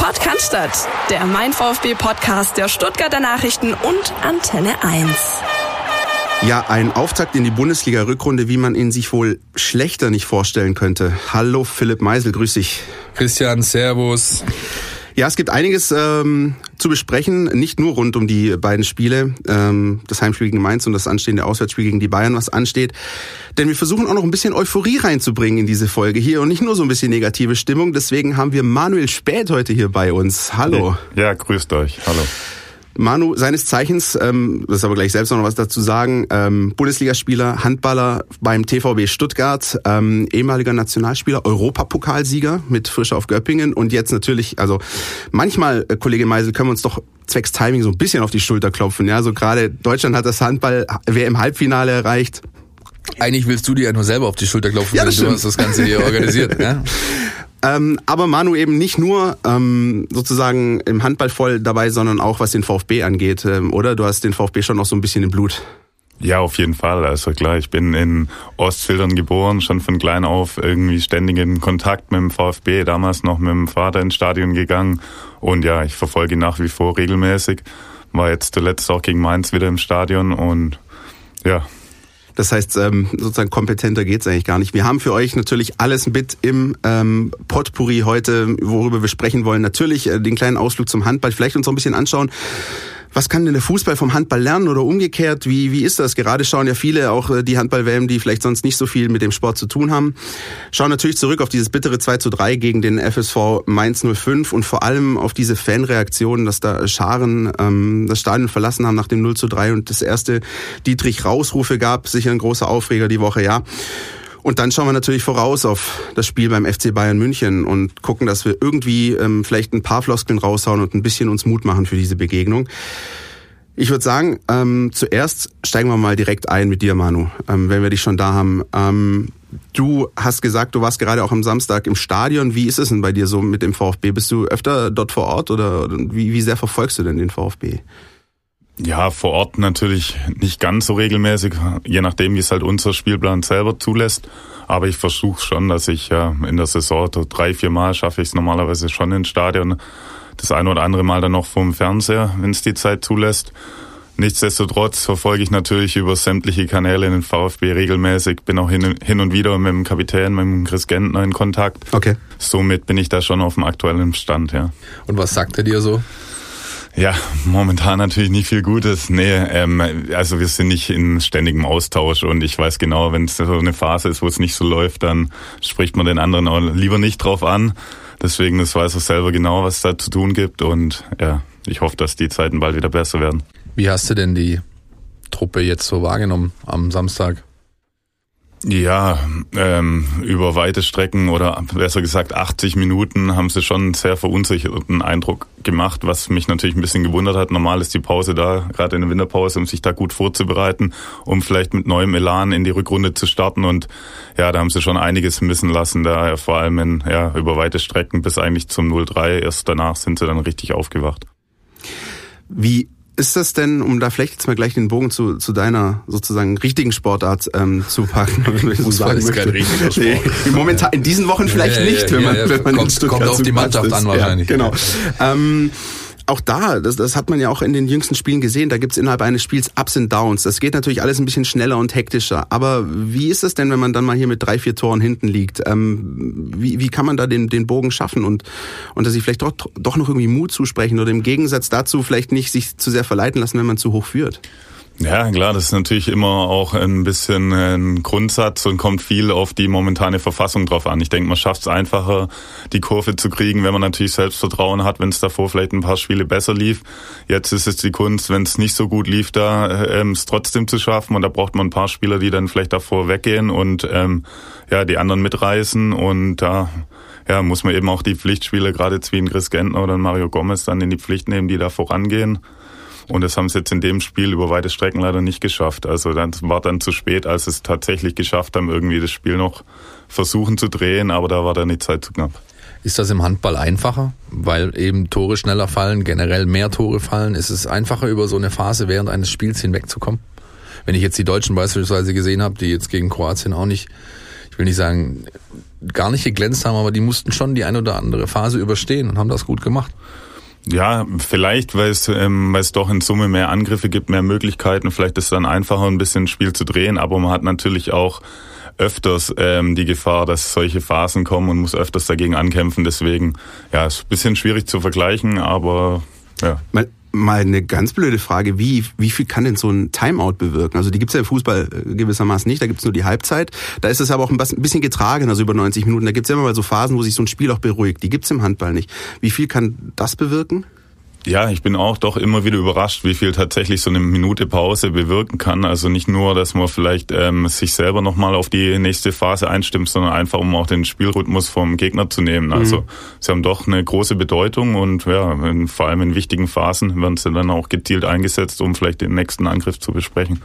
Podcast, der Mein VfB Podcast der Stuttgarter Nachrichten und Antenne 1. Ja, ein Auftakt in die Bundesliga-Rückrunde, wie man ihn sich wohl schlechter nicht vorstellen könnte. Hallo Philipp Meisel, grüß dich. Christian, Servus. Ja, es gibt einiges ähm, zu besprechen, nicht nur rund um die beiden Spiele, ähm, das Heimspiel gegen Mainz und das anstehende Auswärtsspiel gegen die Bayern, was ansteht. Denn wir versuchen auch noch ein bisschen Euphorie reinzubringen in diese Folge hier und nicht nur so ein bisschen negative Stimmung. Deswegen haben wir Manuel Späth heute hier bei uns. Hallo. Ja, grüßt euch. Hallo. Manu, seines Zeichens, ähm, das ist aber gleich selbst noch was dazu sagen, ähm, Bundesligaspieler, Handballer beim TVB Stuttgart, ähm, ehemaliger Nationalspieler, Europapokalsieger mit Frische auf Göppingen und jetzt natürlich, also manchmal, äh, Kollege Meisel, können wir uns doch zwecks Timing so ein bisschen auf die Schulter klopfen. Ja, so gerade Deutschland hat das Handball WM Halbfinale erreicht. Eigentlich willst du dir ja nur selber auf die Schulter klopfen, Ja, wenn das du hast das Ganze hier organisiert. Ja? Ähm, aber Manu eben nicht nur ähm, sozusagen im Handball voll dabei, sondern auch was den VfB angeht, ähm, oder? Du hast den VfB schon noch so ein bisschen im Blut. Ja, auf jeden Fall. Also klar, ich bin in Ostfildern geboren, schon von klein auf irgendwie ständig in Kontakt mit dem VfB, damals noch mit dem Vater ins Stadion gegangen. Und ja, ich verfolge nach wie vor regelmäßig. War jetzt zuletzt auch gegen Mainz wieder im Stadion und ja, Das heißt, ähm, sozusagen kompetenter geht's eigentlich gar nicht. Wir haben für euch natürlich alles mit im ähm, Potpourri heute, worüber wir sprechen wollen. Natürlich äh, den kleinen Ausflug zum Handball, vielleicht uns auch ein bisschen anschauen. Was kann denn der Fußball vom Handball lernen oder umgekehrt? Wie, wie ist das? Gerade schauen ja viele auch äh, die Handball-WM, die vielleicht sonst nicht so viel mit dem Sport zu tun haben. Schauen natürlich zurück auf dieses bittere 2 zu 3 gegen den FSV Mainz 05 und vor allem auf diese Fanreaktionen, dass da Scharen ähm, das Stadion verlassen haben nach dem 0 zu 3 und das erste Dietrich-Rausrufe gab. Sicher ein großer Aufreger die Woche, ja. Und dann schauen wir natürlich voraus auf das Spiel beim FC Bayern München und gucken, dass wir irgendwie ähm, vielleicht ein paar Floskeln raushauen und ein bisschen uns Mut machen für diese Begegnung. Ich würde sagen, ähm, zuerst steigen wir mal direkt ein mit dir, Manu, ähm, wenn wir dich schon da haben. Ähm, du hast gesagt, du warst gerade auch am Samstag im Stadion. Wie ist es denn bei dir so mit dem VfB? Bist du öfter dort vor Ort oder wie, wie sehr verfolgst du denn den VfB? Ja, vor Ort natürlich nicht ganz so regelmäßig, je nachdem, wie es halt unser Spielplan selber zulässt. Aber ich versuche schon, dass ich ja in der Saison so drei, vier Mal schaffe ich es normalerweise schon ins Stadion. Das eine oder andere Mal dann noch vom Fernseher, wenn es die Zeit zulässt. Nichtsdestotrotz verfolge ich natürlich über sämtliche Kanäle den VfB regelmäßig, bin auch hin, hin und wieder mit dem Kapitän, mit dem Chris Gentner in Kontakt. Okay. Somit bin ich da schon auf dem aktuellen Stand, ja. Und was sagt er dir so? Ja, momentan natürlich nicht viel Gutes. Nee, ähm, also wir sind nicht in ständigem Austausch und ich weiß genau, wenn es so eine Phase ist, wo es nicht so läuft, dann spricht man den anderen auch lieber nicht drauf an. Deswegen, das weiß er selber genau, was da zu tun gibt und ja, ich hoffe, dass die Zeiten bald wieder besser werden. Wie hast du denn die Truppe jetzt so wahrgenommen am Samstag? Ja, ähm, über weite Strecken oder besser gesagt 80 Minuten haben sie schon einen sehr verunsicherten Eindruck gemacht, was mich natürlich ein bisschen gewundert hat. Normal ist die Pause da, gerade in der Winterpause, um sich da gut vorzubereiten, um vielleicht mit neuem Elan in die Rückrunde zu starten. Und ja, da haben sie schon einiges missen lassen, da vor allem in, ja, über weite Strecken bis eigentlich zum 0-3. Erst danach sind sie dann richtig aufgewacht. Wie ist das denn, um da vielleicht jetzt mal gleich den Bogen zu, zu deiner sozusagen richtigen Sportart ähm, zu packen? Fußball ist kein richtiger Sport. Nee, momentan, in diesen Wochen vielleicht Ja, ja, nicht, wenn man, wenn man Kommt- in Stuttgart kommt auf die Mannschaft an wahrscheinlich. Genau. Ähm, auch da, das, das hat man ja auch in den jüngsten Spielen gesehen, da gibt's innerhalb eines Spiels Ups und Downs. Das geht natürlich alles ein bisschen schneller und hektischer. Aber wie ist es denn, wenn man dann mal hier mit drei, vier Toren hinten liegt? Ähm, wie, wie kann man da den, den Bogen schaffen und, und dass sie vielleicht doch, doch noch irgendwie Mut zusprechen oder im Gegensatz dazu vielleicht nicht sich zu sehr verleiten lassen, wenn man zu hoch führt? Ja, klar, das ist natürlich immer auch ein bisschen ein Grundsatz und kommt viel auf die momentane Verfassung drauf an. Ich denke, man schafft es einfacher, die Kurve zu kriegen, wenn man natürlich Selbstvertrauen hat, wenn es davor vielleicht ein paar Spiele besser lief. Jetzt ist es die Kunst, wenn es nicht so gut lief, da ähm, es trotzdem zu schaffen. Und da braucht man ein paar Spieler, die dann vielleicht davor weggehen und ähm, ja die anderen mitreißen. Und da ja, muss man eben auch die Pflichtspieler, gerade jetzt wie ein Chris Gentner oder ein Mario Gomez, dann in die Pflicht nehmen, die da vorangehen. Und das haben sie jetzt in dem Spiel über weite Strecken leider nicht geschafft. Also das war dann zu spät, als sie es tatsächlich geschafft haben, irgendwie das Spiel noch versuchen zu drehen, aber da war dann die Zeit zu knapp. Ist das im Handball einfacher, weil eben Tore schneller fallen, generell mehr Tore fallen? Ist es einfacher, über so eine Phase während eines Spiels hinwegzukommen? Wenn ich jetzt die Deutschen beispielsweise gesehen habe, die jetzt gegen Kroatien auch nicht, ich will nicht sagen, gar nicht geglänzt haben, aber die mussten schon die ein oder andere Phase überstehen und haben das gut gemacht. Ja, vielleicht, weil es, ähm, weil es doch in Summe mehr Angriffe gibt, mehr Möglichkeiten. Vielleicht ist es dann einfacher, ein bisschen Spiel zu drehen, aber man hat natürlich auch öfters ähm, die Gefahr, dass solche Phasen kommen und muss öfters dagegen ankämpfen. Deswegen, ja, ist ein bisschen schwierig zu vergleichen, aber ja. Mal, mal eine ganz blöde Frage, wie, wie viel kann denn so ein Timeout bewirken? Also die gibt's ja im Fußball äh, gewissermaßen nicht, da gibt's nur die Halbzeit. Da ist es aber auch ein bisschen getragen, also über 90 Minuten. Da gibt's ja immer mal so Phasen, wo sich so ein Spiel auch beruhigt. Die gibt's im Handball nicht. Wie viel kann das bewirken? Ja, ich bin auch doch immer wieder überrascht, wie viel tatsächlich so eine Minute Pause bewirken kann. Also nicht nur, dass man vielleicht ähm, sich selber nochmal auf die nächste Phase einstimmt, sondern einfach, um auch den Spielrhythmus vom Gegner zu nehmen. Also mhm. sie haben doch eine große Bedeutung und ja, in, vor allem in wichtigen Phasen werden sie dann auch gezielt eingesetzt, um vielleicht den nächsten Angriff zu besprechen.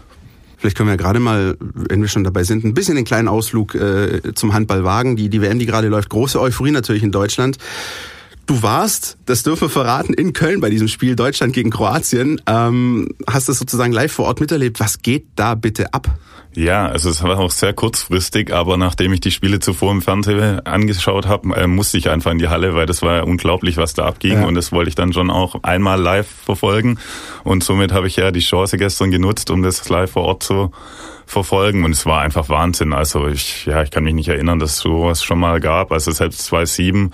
Vielleicht können wir ja gerade mal, wenn wir schon dabei sind, ein bisschen den kleinen Ausflug äh, zum Handball wagen. Die, die WM, die gerade läuft, große Euphorie natürlich in Deutschland. Du warst, das dürfen wir verraten, in Köln bei diesem Spiel Deutschland gegen Kroatien. Ähm, hast das sozusagen live vor Ort miterlebt. Was geht da bitte ab? Ja, also es war auch sehr kurzfristig, aber nachdem ich die Spiele zuvor im Fernsehen angeschaut habe, äh, musste ich einfach in die Halle, weil das war ja unglaublich, was da abging ja. und das wollte ich dann schon auch einmal live verfolgen und somit habe ich ja die Chance gestern genutzt, um das live vor Ort zu verfolgen und es war einfach Wahnsinn. Also ich, ja, ich kann mich nicht erinnern, dass es sowas schon mal gab. Also selbst 2007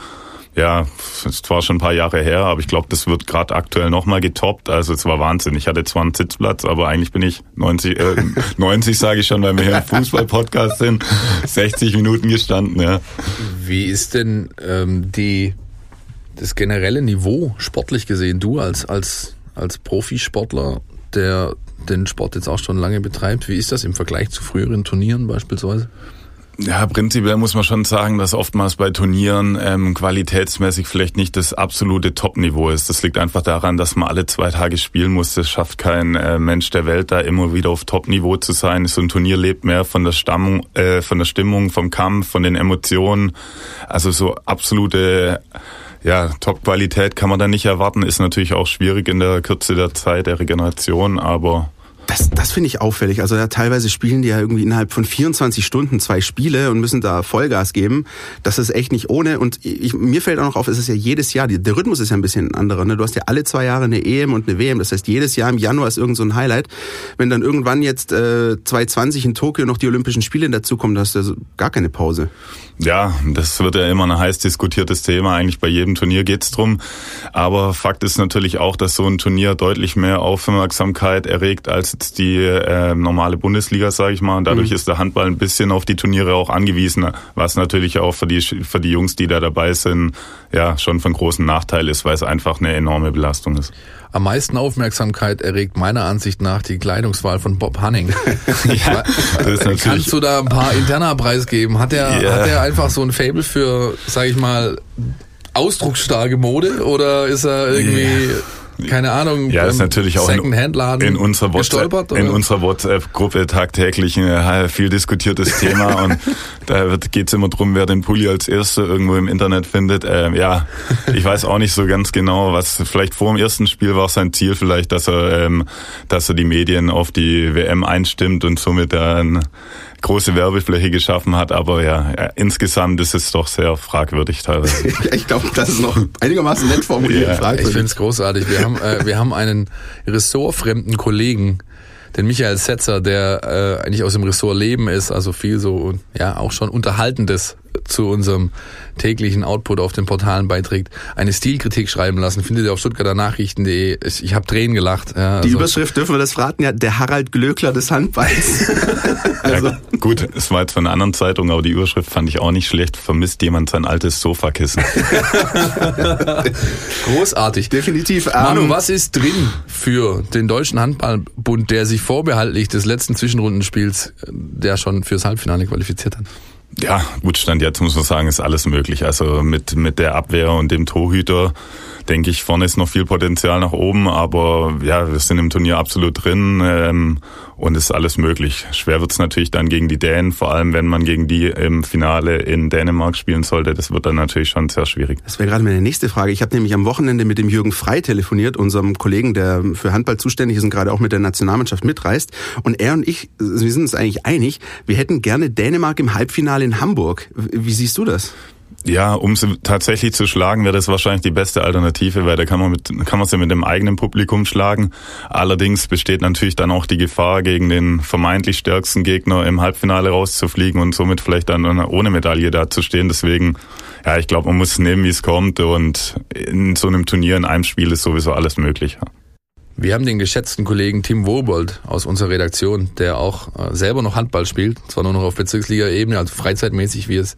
ja, es war schon ein paar Jahre her, aber ich glaube, das wird gerade aktuell nochmal getoppt. Also es war Wahnsinn. Ich hatte zwar einen Sitzplatz, aber eigentlich bin ich 90, äh, 90 sage ich schon, weil wir hier im Fußball-Podcast sind, 60 Minuten gestanden. Ja. Wie ist denn ähm, die das generelle Niveau sportlich gesehen? Du als als als Profisportler, der den Sport jetzt auch schon lange betreibt, wie ist das im Vergleich zu früheren Turnieren beispielsweise? Ja, prinzipiell muss man schon sagen, dass oftmals bei Turnieren ähm, qualitätsmäßig vielleicht nicht das absolute Top-Niveau ist. Das liegt einfach daran, dass man alle zwei Tage spielen muss. Das schafft kein äh, Mensch der Welt, da immer wieder auf Top-Niveau zu sein. So ein Turnier lebt mehr von der Stammung, äh, von der Stimmung, vom Kampf, von den Emotionen. Also so absolute ja, Top-Qualität kann man da nicht erwarten. Ist natürlich auch schwierig in der Kürze der Zeit der Regeneration, aber das, das finde ich auffällig. Also ja, teilweise spielen die ja irgendwie innerhalb von 24 Stunden zwei Spiele und müssen da Vollgas geben. Das ist echt nicht ohne. Und ich, mir fällt auch noch auf, es ist ja jedes Jahr, der Rhythmus ist ja ein bisschen anderer. Ne? Du hast ja alle zwei Jahre eine EM und eine WM. Das heißt, jedes Jahr im Januar ist irgend so ein Highlight. Wenn dann irgendwann jetzt äh, 2020 in Tokio noch die Olympischen Spiele dazukommen, da hast du ja gar keine Pause. Ja, das wird ja immer ein heiß diskutiertes Thema. Eigentlich bei jedem Turnier geht's drum. Aber Fakt ist natürlich auch, dass so ein Turnier deutlich mehr Aufmerksamkeit erregt als jetzt die äh, normale Bundesliga, sage ich mal. Und dadurch mhm. ist der Handball ein bisschen auf die Turniere auch angewiesen, was natürlich auch für die, für die Jungs, die da dabei sind, ja schon von großem Nachteil ist, weil es einfach eine enorme Belastung ist. Am meisten Aufmerksamkeit erregt meiner Ansicht nach die Kleidungswahl von Bob Hanning. ja, natürlich Kannst du da ein paar interner Preis geben? Hat er, yeah. hat er einfach so ein Fable für, sag ich mal, ausdrucksstarke Mode oder ist er irgendwie yeah keine Ahnung, ja, ist natürlich auch in, in unserer WhatsApp, in unserer WhatsApp-Gruppe tagtäglich ein viel diskutiertes Thema und da geht es immer drum, wer den Pulli als Erster irgendwo im Internet findet. Ähm, ja, ich weiß auch nicht so ganz genau, was vielleicht vor dem ersten Spiel war sein Ziel vielleicht, dass er, ähm, dass er die Medien auf die WM einstimmt und somit dann große Werbefläche geschaffen hat, aber ja, insgesamt ist es doch sehr fragwürdig teilweise. ich glaube, das ist noch einigermaßen nett formuliert. Ja. Ich finde es großartig. Wir haben, äh, wir haben einen ressortfremden Kollegen, den Michael Setzer, der äh, eigentlich aus dem Ressort Leben ist, also viel so, ja, auch schon Unterhaltendes zu unserem täglichen Output auf den Portalen beiträgt, eine Stilkritik schreiben lassen. Findet ihr auf stuttgarternachrichten.de. Ich habe Tränen gelacht. Ja, also. Die Überschrift dürfen wir das verraten, ja, der Harald Glöckler des Handballs. also. Ja, gut, es war jetzt von einer anderen Zeitung, aber die Überschrift fand ich auch nicht schlecht. Vermisst jemand sein altes Sofakissen. Großartig. Definitiv. Manu, was ist drin für den Deutschen Handballbund, der sich vorbehaltlich des letzten Zwischenrundenspiels, der schon fürs Halbfinale qualifiziert hat? Ja, gut, Stand jetzt muss man sagen, ist alles möglich. Also mit, mit der Abwehr und dem Torhüter, denke ich, vorne ist noch viel Potenzial nach oben, aber ja, wir sind im Turnier absolut drin ähm, und ist alles möglich. Schwer wird es natürlich dann gegen die Dänen, vor allem wenn man gegen die im Finale in Dänemark spielen sollte. Das wird dann natürlich schon sehr schwierig. Das wäre gerade meine nächste Frage. Ich habe nämlich am Wochenende mit dem Jürgen Frei telefoniert, unserem Kollegen, der für Handball zuständig ist und gerade auch mit der Nationalmannschaft mitreist. Und er und ich, wir sind uns eigentlich einig, wir hätten gerne Dänemark im Halbfinale in Hamburg. Wie siehst du das? Ja, um sie tatsächlich zu schlagen, wäre das wahrscheinlich die beste Alternative, weil da kann man mit, kann man sie mit dem eigenen Publikum schlagen. Allerdings besteht natürlich dann auch die Gefahr, gegen den vermeintlich stärksten Gegner im Halbfinale rauszufliegen und somit vielleicht dann ohne Medaille dazustehen. Deswegen, ja, ich glaube, man muss nehmen, wie es kommt und in so einem Turnier in einem Spiel ist sowieso alles möglich. Wir haben den geschätzten Kollegen Tim Wobold aus unserer Redaktion, der auch äh, selber noch Handball spielt, zwar nur noch auf Bezirksliga-Ebene, also freizeitmäßig, wie es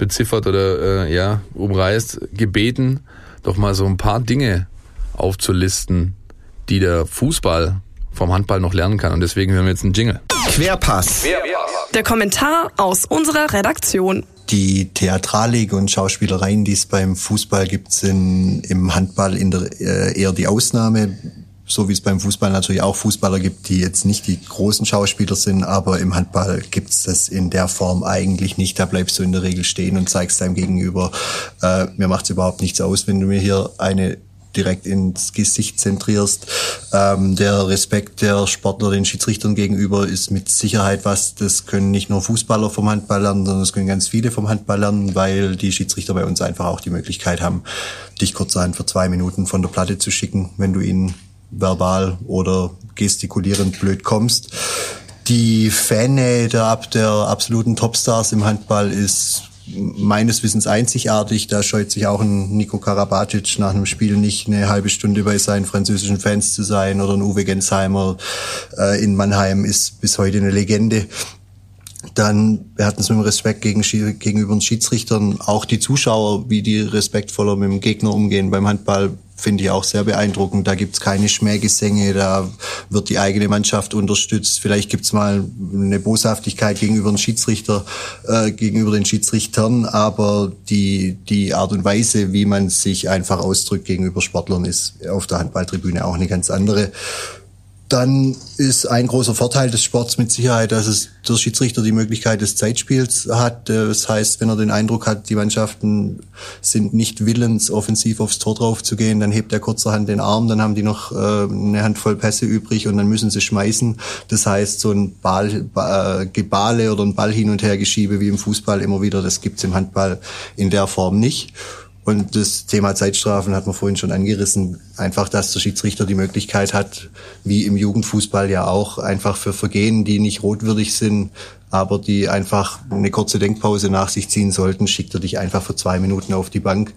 beziffert oder äh, ja umreißt, gebeten, doch mal so ein paar Dinge aufzulisten, die der Fußball vom Handball noch lernen kann. Und deswegen hören wir jetzt einen Jingle. Querpass. Der Kommentar aus unserer Redaktion. Die Theatralik und Schauspielereien, die es beim Fußball gibt, sind im Handball in der, äh, eher die Ausnahme so wie es beim Fußball natürlich auch Fußballer gibt, die jetzt nicht die großen Schauspieler sind, aber im Handball gibt's das in der Form eigentlich nicht. Da bleibst du in der Regel stehen und zeigst deinem Gegenüber, äh, mir macht's überhaupt nichts aus, wenn du mir hier eine direkt ins Gesicht zentrierst. Ähm, der Respekt der Sportler den Schiedsrichtern gegenüber ist mit Sicherheit was, das können nicht nur Fußballer vom Handball lernen, sondern das können ganz viele vom Handball lernen, weil die Schiedsrichter bei uns einfach auch die Möglichkeit haben, dich kurzerhand für zwei Minuten von der Platte zu schicken, wenn du ihnen verbal oder gestikulierend blöd kommst. Die Fannähe der, der absoluten Topstars im Handball ist meines Wissens einzigartig. Da scheut sich auch ein Nico Karabatic nach einem Spiel nicht eine halbe Stunde bei seinen französischen Fans zu sein oder ein Uwe Gensheimer äh, in Mannheim ist bis heute eine Legende. Dann, wir hatten es mit dem Respekt gegen, gegenüber den Schiedsrichtern, auch die Zuschauer, wie die respektvoller mit dem Gegner umgehen beim Handball, finde ich auch sehr beeindruckend. Da gibt's keine Schmähgesänge, da wird die eigene Mannschaft unterstützt. Vielleicht gibt's mal eine Boshaftigkeit gegenüber den Schiedsrichter, äh, gegenüber den Schiedsrichtern, aber die, die Art und Weise, wie man sich einfach ausdrückt gegenüber Sportlern, ist auf der Handballtribüne auch eine ganz andere dann ist ein großer Vorteil des Sports mit Sicherheit, dass es der Schiedsrichter die Möglichkeit des Zeitspiels hat. Das heißt, wenn er den Eindruck hat, die Mannschaften sind nicht willens, offensiv aufs Tor drauf zu gehen, dann hebt er kurzerhand den Arm, dann haben die noch äh, eine Handvoll Pässe übrig und dann müssen sie schmeißen. Das heißt, so ein Ball, äh, Gebale oder ein Ball hin und her geschiebe wie im Fußball immer wieder, das gibt's im Handball in der Form nicht. Und das Thema Zeitstrafen hat man vorhin schon angerissen. Einfach, dass der Schiedsrichter die Möglichkeit hat, wie im Jugendfußball ja auch, einfach für Vergehen, die nicht rotwürdig sind, aber die einfach eine kurze Denkpause nach sich ziehen sollten, schickt er dich einfach für zwei Minuten auf die Bank.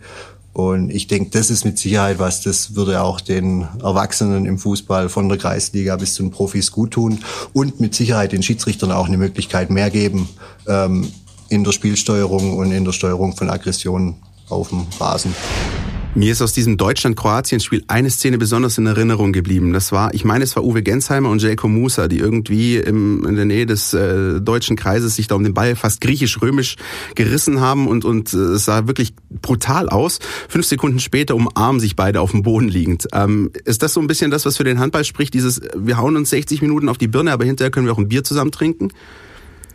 Und ich denke, das ist mit Sicherheit was, das würde auch den Erwachsenen im Fußball von der Kreisliga bis zu den Profis gut tun und mit Sicherheit den Schiedsrichtern auch eine Möglichkeit mehr geben, ähm, in der Spielsteuerung und in der Steuerung von Aggressionen auf dem Rasen. Mir ist aus diesem Deutschland-Kroatien-Spiel eine Szene besonders in Erinnerung geblieben. Das war, ich meine, es war Uwe Gensheimer und Jelko Musa, die irgendwie im, in der Nähe des äh, deutschen Kreises sich da um den Ball fast griechisch-römisch gerissen haben und, und äh, es sah wirklich brutal aus. Fünf Sekunden später umarmen sich beide auf dem Boden liegend. Ähm, ist das so ein bisschen das, was für den Handball spricht? Dieses, wir hauen uns 60 Minuten auf die Birne, aber hinterher können wir auch ein Bier zusammen trinken?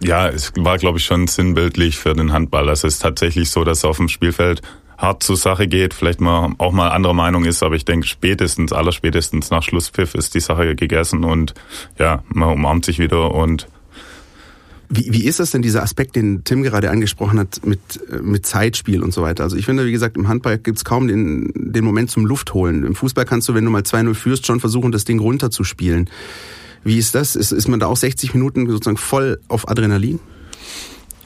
Ja, es war, glaube ich, schon sinnbildlich für den Handball. Also es ist tatsächlich so, dass auf dem Spielfeld hart zur Sache geht, vielleicht mal auch mal anderer Meinung ist, aber ich denke spätestens, allerspätestens nach Schlusspfiff ist die Sache gegessen und ja, man umarmt sich wieder und wie, wie ist das denn, dieser Aspekt, den Tim gerade angesprochen hat, mit, mit Zeitspiel und so weiter? Also ich finde, wie gesagt, im Handball gibt's kaum den, den Moment zum Luftholen. Im Fußball kannst du, wenn du mal 2-0 führst, schon versuchen, das Ding runterzuspielen. Wie ist das? Ist, ist man da auch 60 Minuten sozusagen voll auf Adrenalin?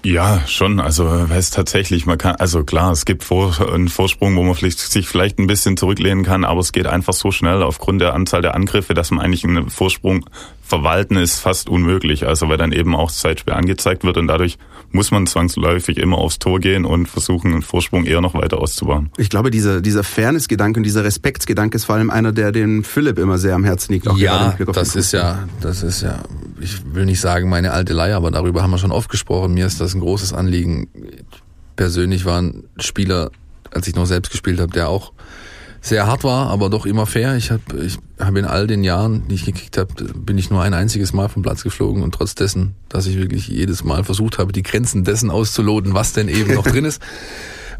Ja, schon. Also es tatsächlich, man kann, also klar, es gibt vor, einen Vorsprung, wo man vielleicht, sich vielleicht ein bisschen zurücklehnen kann, aber es geht einfach so schnell aufgrund der Anzahl der Angriffe, dass man eigentlich einen Vorsprung verwalten ist fast unmöglich. Also weil dann eben auch das Zeitspiel angezeigt wird und dadurch muss man zwangsläufig immer aufs Tor gehen und versuchen, einen Vorsprung eher noch weiter auszubauen. Ich glaube, dieser, dieser Fairness-Gedanke und dieser Respektsgedanke ist vor allem einer, der dem Philipp immer sehr am Herzen liegt. Auch ja, das ist ja, das ist ja, ich will nicht sagen meine alte Leier, aber darüber haben wir schon oft gesprochen. Mir ist das ein großes Anliegen. Persönlich waren Spieler, als ich noch selbst gespielt habe, der auch sehr hart war, aber doch immer fair. Ich habe ich hab in all den Jahren, die ich gekickt habe, bin ich nur ein einziges Mal vom Platz geflogen und trotz dessen, dass ich wirklich jedes Mal versucht habe, die Grenzen dessen auszuloten, was denn eben noch drin ist.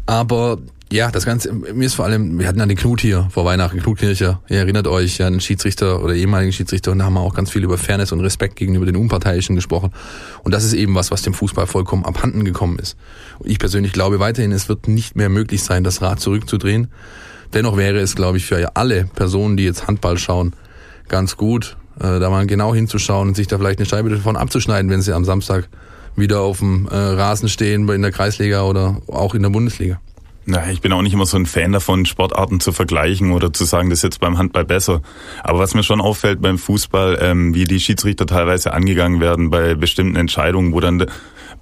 Aber ja, das Ganze, mir ist vor allem, wir hatten ja den Knut hier vor Weihnachten, Knut Kircher, ihr erinnert euch, ja, einen Schiedsrichter oder ehemaligen Schiedsrichter und da haben wir auch ganz viel über Fairness und Respekt gegenüber den Unparteiischen gesprochen. Und das ist eben was, was dem Fußball vollkommen abhanden gekommen ist. Und ich persönlich glaube weiterhin, es wird nicht mehr möglich sein, das Rad zurückzudrehen. Dennoch wäre es, glaube ich, für alle Personen, die jetzt Handball schauen, ganz gut, äh, da mal genau hinzuschauen und sich da vielleicht eine Scheibe davon abzuschneiden, wenn sie am Samstag wieder auf dem äh, Rasen stehen in der Kreisliga oder auch in der Bundesliga. Na, ich bin auch nicht immer so ein Fan davon, Sportarten zu vergleichen oder zu sagen, das ist jetzt beim Handball besser. Aber was mir schon auffällt beim Fußball, ähm, wie die Schiedsrichter teilweise angegangen werden bei bestimmten Entscheidungen, wo dann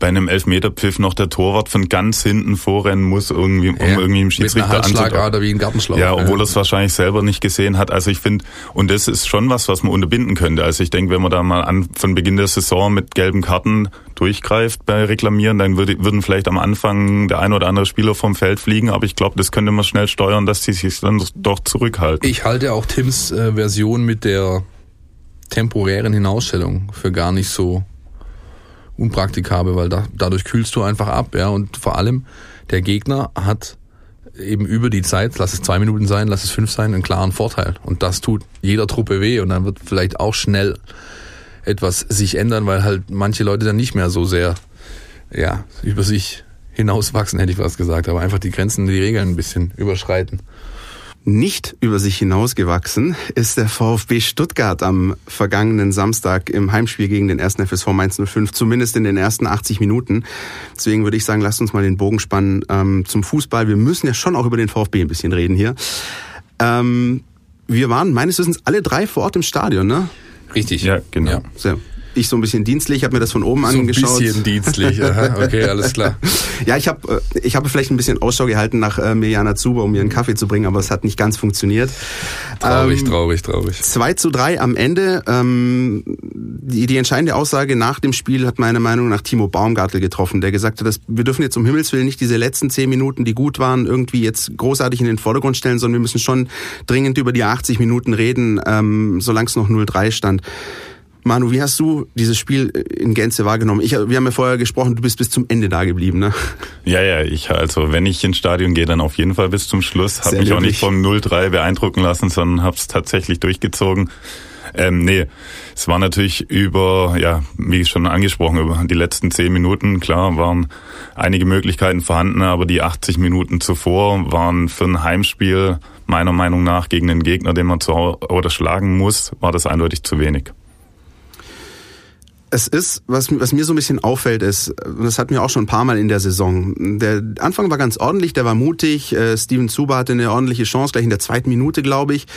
bei einem Elfmeterpfiff noch der Torwart von ganz hinten vorrennen muss, irgendwie, um Ja, irgendwie im Schiedsrichter Handschlagader wie ein Gartenschlauch. Ja, obwohl er es wahrscheinlich selber nicht gesehen hat. Also ich finde, und das ist schon was, was man unterbinden könnte. Also ich denke, wenn man da mal an von Beginn der Saison mit gelben Karten durchgreift bei Reklamieren, dann würde, würden vielleicht am Anfang der ein oder andere Spieler vom Feld fliegen. Aber ich glaube, das könnte man schnell steuern, dass die sich dann doch zurückhalten. Ich halte auch Tims äh, Version mit der temporären Hinausstellung für gar nicht so unpraktikabel, weil da, dadurch kühlst du einfach ab, ja, und vor allem der Gegner hat eben über die Zeit, lass es zwei Minuten sein, lass es fünf sein, einen klaren Vorteil. Und das tut jeder Truppe weh und dann wird vielleicht auch schnell etwas sich ändern, weil halt manche Leute dann nicht mehr so sehr, ja, über sich hinauswachsen, hätte ich fast gesagt, aber einfach die Grenzen, die Regeln ein bisschen überschreiten. Nicht über sich hinausgewachsen ist der VfB Stuttgart am vergangenen Samstag im Heimspiel gegen den 1. FSV Mainz 05, zumindest in den ersten 80 Minuten. Deswegen würde ich sagen, lasst uns mal den Bogen spannen ähm, zum Fußball. Wir müssen ja schon auch über den VfB ein bisschen reden hier. Ähm, wir waren meines Wissens alle drei vor Ort im Stadion, ne? Richtig. Ja, genau. Ja. So. Ich so ein bisschen dienstlich, habe mir das von oben So ein angeschaut. bisschen dienstlich. Aha, okay, alles klar. Ja, ich habe ich habe vielleicht ein bisschen Ausschau gehalten nach äh, Mirjana Zuber, um mir einen Kaffee zu bringen, aber es hat nicht ganz funktioniert. Traurig, Ähm, traurig, traurig. 2 zu 3 am Ende. Ähm, die, die entscheidende Aussage nach dem Spiel hat meiner Meinung nach Timo Baumgartel getroffen, der gesagt hat, dass wir dürfen jetzt um Himmels Willen nicht diese letzten zehn Minuten, die gut waren, irgendwie jetzt großartig in den Vordergrund stellen, sondern wir müssen schon dringend über die 80 Minuten reden, ähm, solange es noch 0-3 stand. Manu, wie hast du dieses Spiel in Gänze wahrgenommen? Ich, wir haben ja vorher gesprochen, du bist bis zum Ende da geblieben, ne? Ja, ja, ich also wenn ich ins Stadion gehe, dann auf jeden Fall bis zum Schluss. Habe Sehr mich auch nicht vom 0-3 beeindrucken lassen, sondern habe es tatsächlich durchgezogen. Ähm, nee, es war natürlich über, ja, wie schon angesprochen, über die letzten zehn Minuten, klar, waren einige Möglichkeiten vorhanden, aber die 80 Minuten zuvor waren für ein Heimspiel meiner Meinung nach gegen einen Gegner, den man zu oder schlagen muss, war das eindeutig zu wenig. Es ist, was, was mir so ein bisschen auffällt, ist, das hatten wir auch schon ein paar Mal in der Saison. Der Anfang war ganz ordentlich, der war mutig. Äh, Steven Zuber hatte eine ordentliche Chance, gleich in der zweiten Minute, glaube ich.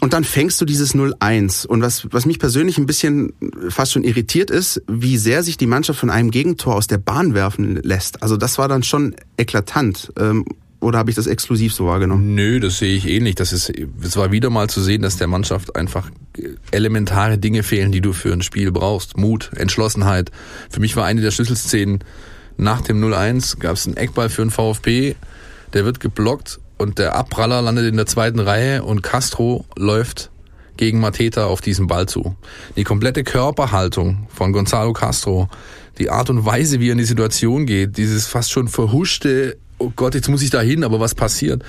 Und dann fängst du dieses 0-1. Und was, was mich persönlich ein bisschen fast schon irritiert ist, wie sehr sich die Mannschaft von einem Gegentor aus der Bahn werfen lässt. Also das war dann schon eklatant. Ähm, oder habe ich das exklusiv so wahrgenommen? Nö, das sehe ich ähnlich. Das ist, es war wieder mal zu sehen, dass der Mannschaft einfach elementare Dinge fehlen, die du für ein Spiel brauchst. Mut, Entschlossenheit. Für mich war eine der Schlüsselszenen nach dem 0-1 gab es einen Eckball für den VfB, der wird geblockt und der Abpraller landet in der zweiten Reihe und Castro läuft gegen Mateta auf diesen Ball zu. Die komplette Körperhaltung von Gonzalo Castro, die Art und Weise, wie er in die Situation geht, dieses fast schon verhuschte, oh Gott, jetzt muss ich da hin, aber was passiert?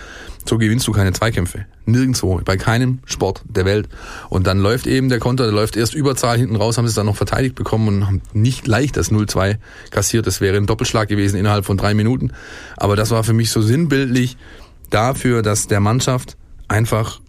So gewinnst du keine Zweikämpfe. Nirgendwo, bei keinem Sport der Welt. Und dann läuft eben der Konter, der läuft erst Überzahl hinten raus, haben sie es dann noch verteidigt bekommen und haben nicht leicht das 0-2 kassiert. Das wäre ein Doppelschlag gewesen innerhalb von drei Minuten. Aber das war für mich so sinnbildlich dafür, dass der Mannschaft einfach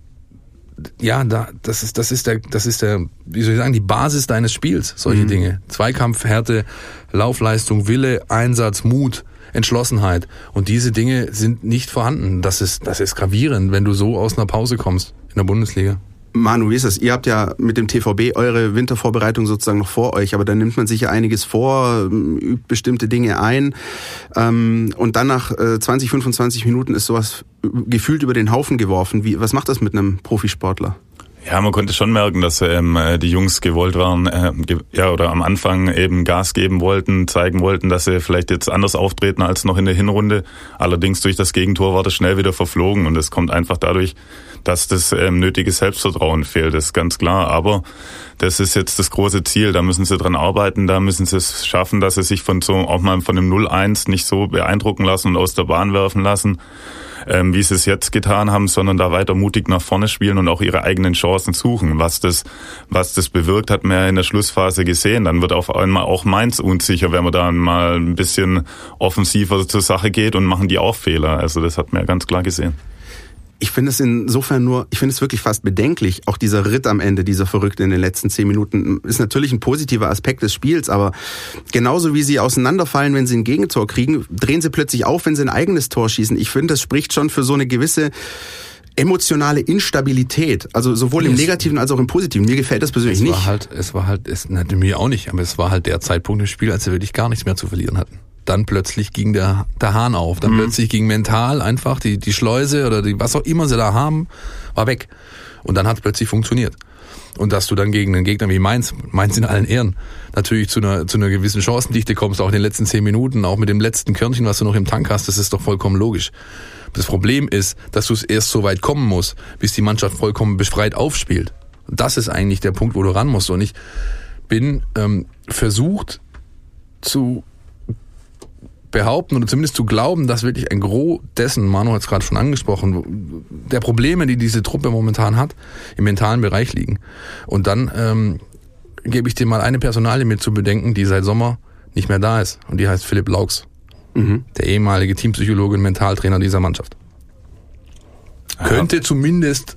ja, da, das ist, das ist der, das ist der, wie soll ich sagen, die Basis deines Spiels, solche Mhm. Dinge. Zweikampf, Härte, Laufleistung, Wille, Einsatz, Mut, Entschlossenheit. Und diese Dinge sind nicht vorhanden. Das ist, das ist gravierend, wenn du so aus einer Pause kommst in der Bundesliga. Manu, wie ist das? Ihr habt ja mit dem TVB eure Wintervorbereitung sozusagen noch vor euch, aber dann nimmt man sich ja einiges vor, übt bestimmte Dinge ein ähm, und dann nach äh, 20, 25 Minuten ist sowas gefühlt über den Haufen geworfen. Wie, was macht das mit einem Profisportler? Ja, man konnte schon merken, dass ähm, äh, die Jungs gewollt waren, äh, ge ja, oder am Anfang eben Gas geben wollten, zeigen wollten, dass sie vielleicht jetzt anders auftreten als noch in der Hinrunde. Allerdings durch das Gegentor war das schnell wieder verflogen und es kommt einfach dadurch, dass das ähm, nötige Selbstvertrauen fehlt, das ist ganz klar. Aber das ist jetzt das große Ziel, da müssen sie dran arbeiten, da müssen sie es schaffen, dass sie sich von so auch mal von dem 0-1 nicht so beeindrucken lassen und aus der Bahn werfen lassen ähm, wie sie es jetzt getan haben, sondern da weiter mutig nach vorne spielen und auch ihre eigenen Chancen suchen. Was das, was das bewirkt, hat man ja in der Schlussphase gesehen. Dann wird auf einmal auch Mainz unsicher, wenn man da mal ein bisschen offensiver zur Sache geht und machen die auch Fehler. Also das hat man ja ganz klar gesehen ich finde es insofern nur, ich finde es wirklich fast bedenklich. Auch dieser Ritt am Ende, dieser Verrückte in den letzten zehn Minuten, ist natürlich ein positiver Aspekt des Spiels, aber genauso wie sie auseinanderfallen, wenn sie ein Gegentor kriegen, drehen sie plötzlich auf, wenn sie ein eigenes Tor schießen. Ich finde, das spricht schon für so eine gewisse emotionale Instabilität, also sowohl im Negativen als auch im Positiven. Mir gefällt das persönlich es nicht. War halt, es war halt, es, na, mir auch nicht, aber es war halt der Zeitpunkt im Spiel, als sie wirklich gar nichts mehr zu verlieren hatten dann plötzlich ging der, der Hahn auf. Dann mhm. plötzlich ging mental einfach die, die Schleuse oder die, was auch immer sie da haben, war weg. Und dann hat es plötzlich funktioniert. Und dass du dann gegen einen Gegner wie Mainz, Mainz in allen Ehren, natürlich zu einer, zu einer gewissen Chancendichte kommst, auch in den letzten zehn Minuten, auch mit dem letzten Körnchen, was du noch im Tank hast, das ist doch vollkommen logisch. Das Problem ist, dass du es erst so weit kommen musst, bis die Mannschaft vollkommen befreit aufspielt. Das ist eigentlich der Punkt, wo du ran musst. Und ich bin ähm, versucht zu behaupten oder zumindest zu glauben, dass wirklich ein Gros dessen, Manu hat es gerade schon angesprochen, der Probleme, die diese Truppe momentan hat, im mentalen Bereich liegen. Und dann ähm, gebe ich dir mal eine Personalie mit zu bedenken, die seit Sommer nicht mehr da ist. Und die heißt Philipp Laux, mhm. der ehemalige Teampsychologe und Mentaltrainer dieser Mannschaft. Ja. Könnte zumindest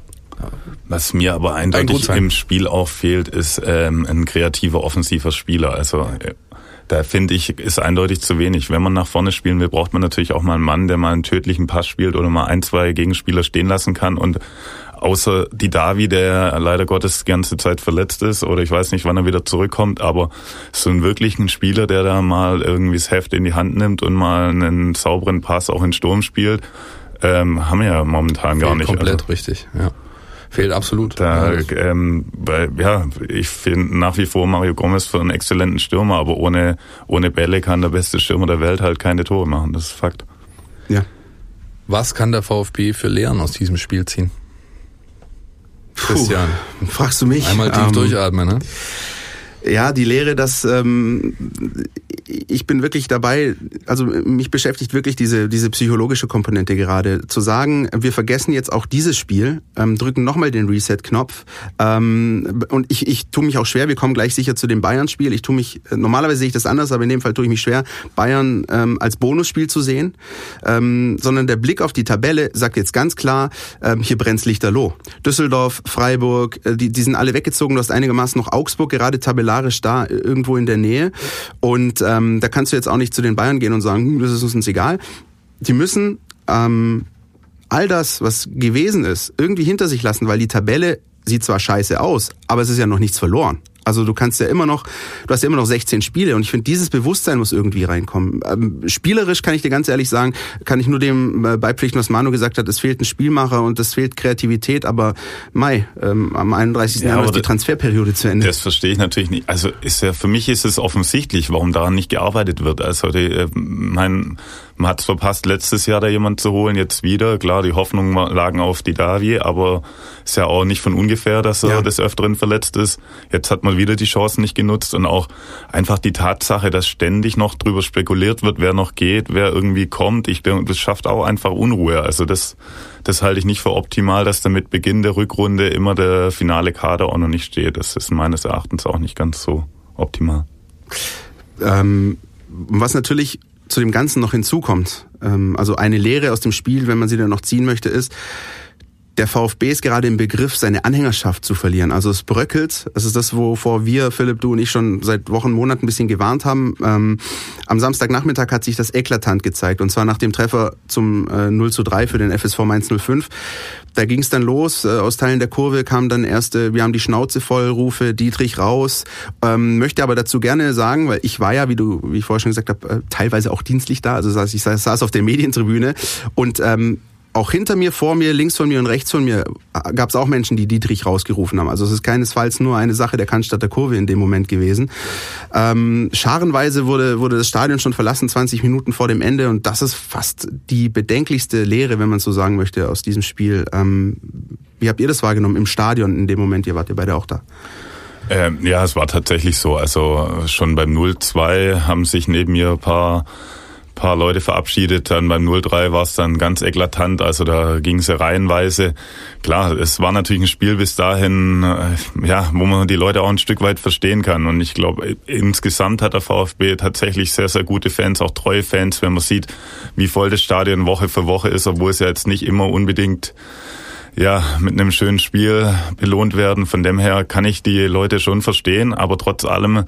was mir aber eindeutig im Spiel auch fehlt, ist ähm, ein kreativer, offensiver Spieler. Also äh, da finde ich, ist eindeutig zu wenig. Wenn man nach vorne spielen will, braucht man natürlich auch mal einen Mann, der mal einen tödlichen Pass spielt oder mal ein, zwei Gegenspieler stehen lassen kann und außer die Davi, der leider Gottes die ganze Zeit verletzt ist oder ich weiß nicht, wann er wieder zurückkommt, aber so einen wirklichen Spieler, der da mal irgendwie das Heft in die Hand nimmt und mal einen sauberen Pass auch in Sturm spielt, ähm, haben wir ja momentan Fehlt gar nicht. Komplett also. richtig, ja. Fehlt absolut. Da, ähm, bei, ja, ich finde nach wie vor Mario Gomez für einen exzellenten Stürmer, aber ohne, ohne Bälle kann der beste Stürmer der Welt halt keine Tore machen. Das ist Fakt. Ja. Was kann der VfB für Lehren aus diesem Spiel ziehen? Christian. fragst du mich? Einmal tief ähm, durchatmen, ne? Ja, die Lehre, dass ähm, ich bin wirklich dabei, also mich beschäftigt wirklich diese, diese psychologische Komponente gerade. Zu sagen, wir vergessen jetzt auch dieses Spiel, ähm, drücken nochmal den Reset-Knopf. Ähm, und ich, ich tue mich auch schwer, wir kommen gleich sicher zu dem Bayern-Spiel. Ich tue mich, normalerweise sehe ich das anders, aber in dem Fall tue ich mich schwer, Bayern ähm, als Bonusspiel zu sehen. Ähm, sondern der Blick auf die Tabelle sagt jetzt ganz klar, ähm, hier brennt's lichterloh. Düsseldorf, Freiburg, äh, die, die sind alle weggezogen. Du hast einigermaßen noch Augsburg gerade tabellarisch da, irgendwo in der Nähe. Und ähm, da kannst du jetzt auch nicht zu den Bayern gehen und sagen, hm, das ist uns egal. Die müssen ähm, all das, was gewesen ist, irgendwie hinter sich lassen, weil die Tabelle sieht zwar scheiße aus, aber es ist ja noch nichts verloren. Also du kannst ja immer noch, du hast ja immer noch 16 Spiele und ich finde, dieses Bewusstsein muss irgendwie reinkommen. Ähm, spielerisch kann ich dir ganz ehrlich sagen, kann ich nur dem äh, beipflichten, was Manu gesagt hat, es fehlt ein Spielmacher und es fehlt Kreativität, aber Mai, ähm, am 31. Ja, Januar ist die Transferperiode zu Ende. Das verstehe ich natürlich nicht. Also ist ja, für mich ist es offensichtlich, warum daran nicht gearbeitet wird. Also äh, mein man hat es verpasst, letztes Jahr da jemand zu holen, jetzt wieder. Klar, die Hoffnungen lagen auf die Davi, aber ist ja auch nicht von ungefähr, dass er ja. des Öfteren verletzt ist. Jetzt hat man wieder die Chancen nicht genutzt und auch einfach die Tatsache, dass ständig noch drüber spekuliert wird, wer noch geht, wer irgendwie kommt. Ich denke, das schafft auch einfach Unruhe. Also das, das halte ich nicht für optimal, dass da mit Beginn der Rückrunde immer der finale Kader auch noch nicht steht. Das ist meines Erachtens auch nicht ganz so optimal. Ähm, was natürlich zu dem Ganzen noch hinzukommt, ähm, also eine Lehre aus dem Spiel, wenn man sie dann noch ziehen möchte, ist, der VfB ist gerade im Begriff, seine Anhängerschaft zu verlieren. Also es bröckelt. Das ist das, wovor wir, Philipp, du und ich schon seit Wochen, Monaten ein bisschen gewarnt haben. Ähm, am Samstagnachmittag hat sich das eklatant gezeigt. Und zwar nach dem Treffer zum äh, 0 zu 3 für den FSV Mainz 05. Da ging es dann los. Äh, aus Teilen der Kurve kamen dann erste, wir haben die Schnauze voll, Rufe, Dietrich raus. Ähm, möchte aber dazu gerne sagen, weil ich war ja, wie du, wie ich vorher schon gesagt habe, äh, teilweise auch dienstlich da. Also saß, ich saß auf der Medientribüne und ähm, auch hinter mir, vor mir, links von mir und rechts von mir gab es auch Menschen, die Dietrich rausgerufen haben. Also es ist keinesfalls nur eine Sache der Cannstatter Kurve in dem Moment gewesen. Ähm, scharenweise wurde, wurde das Stadion schon verlassen, 20 Minuten vor dem Ende und das ist fast die bedenklichste Lehre, wenn man so sagen möchte, aus diesem Spiel. Ähm, wie habt ihr das wahrgenommen im Stadion in dem Moment? Ihr wart ja beide auch da. Ähm, ja, es war tatsächlich so. Also schon beim 0-2 haben sich neben mir ein paar paar Leute verabschiedet. Dann beim 0-3 war es dann ganz eklatant. Also da ging es reihenweise. Klar, es war natürlich ein Spiel bis dahin, äh, ja, wo man die Leute auch ein Stück weit verstehen kann. Und ich glaube, insgesamt hat der VfB tatsächlich sehr, sehr gute Fans, auch treue Fans, wenn man sieht, wie voll das Stadion Woche für Woche ist, obwohl es ja jetzt nicht immer unbedingt ja, mit einem schönen Spiel belohnt werden. Von dem her kann ich die Leute schon verstehen, aber trotz allem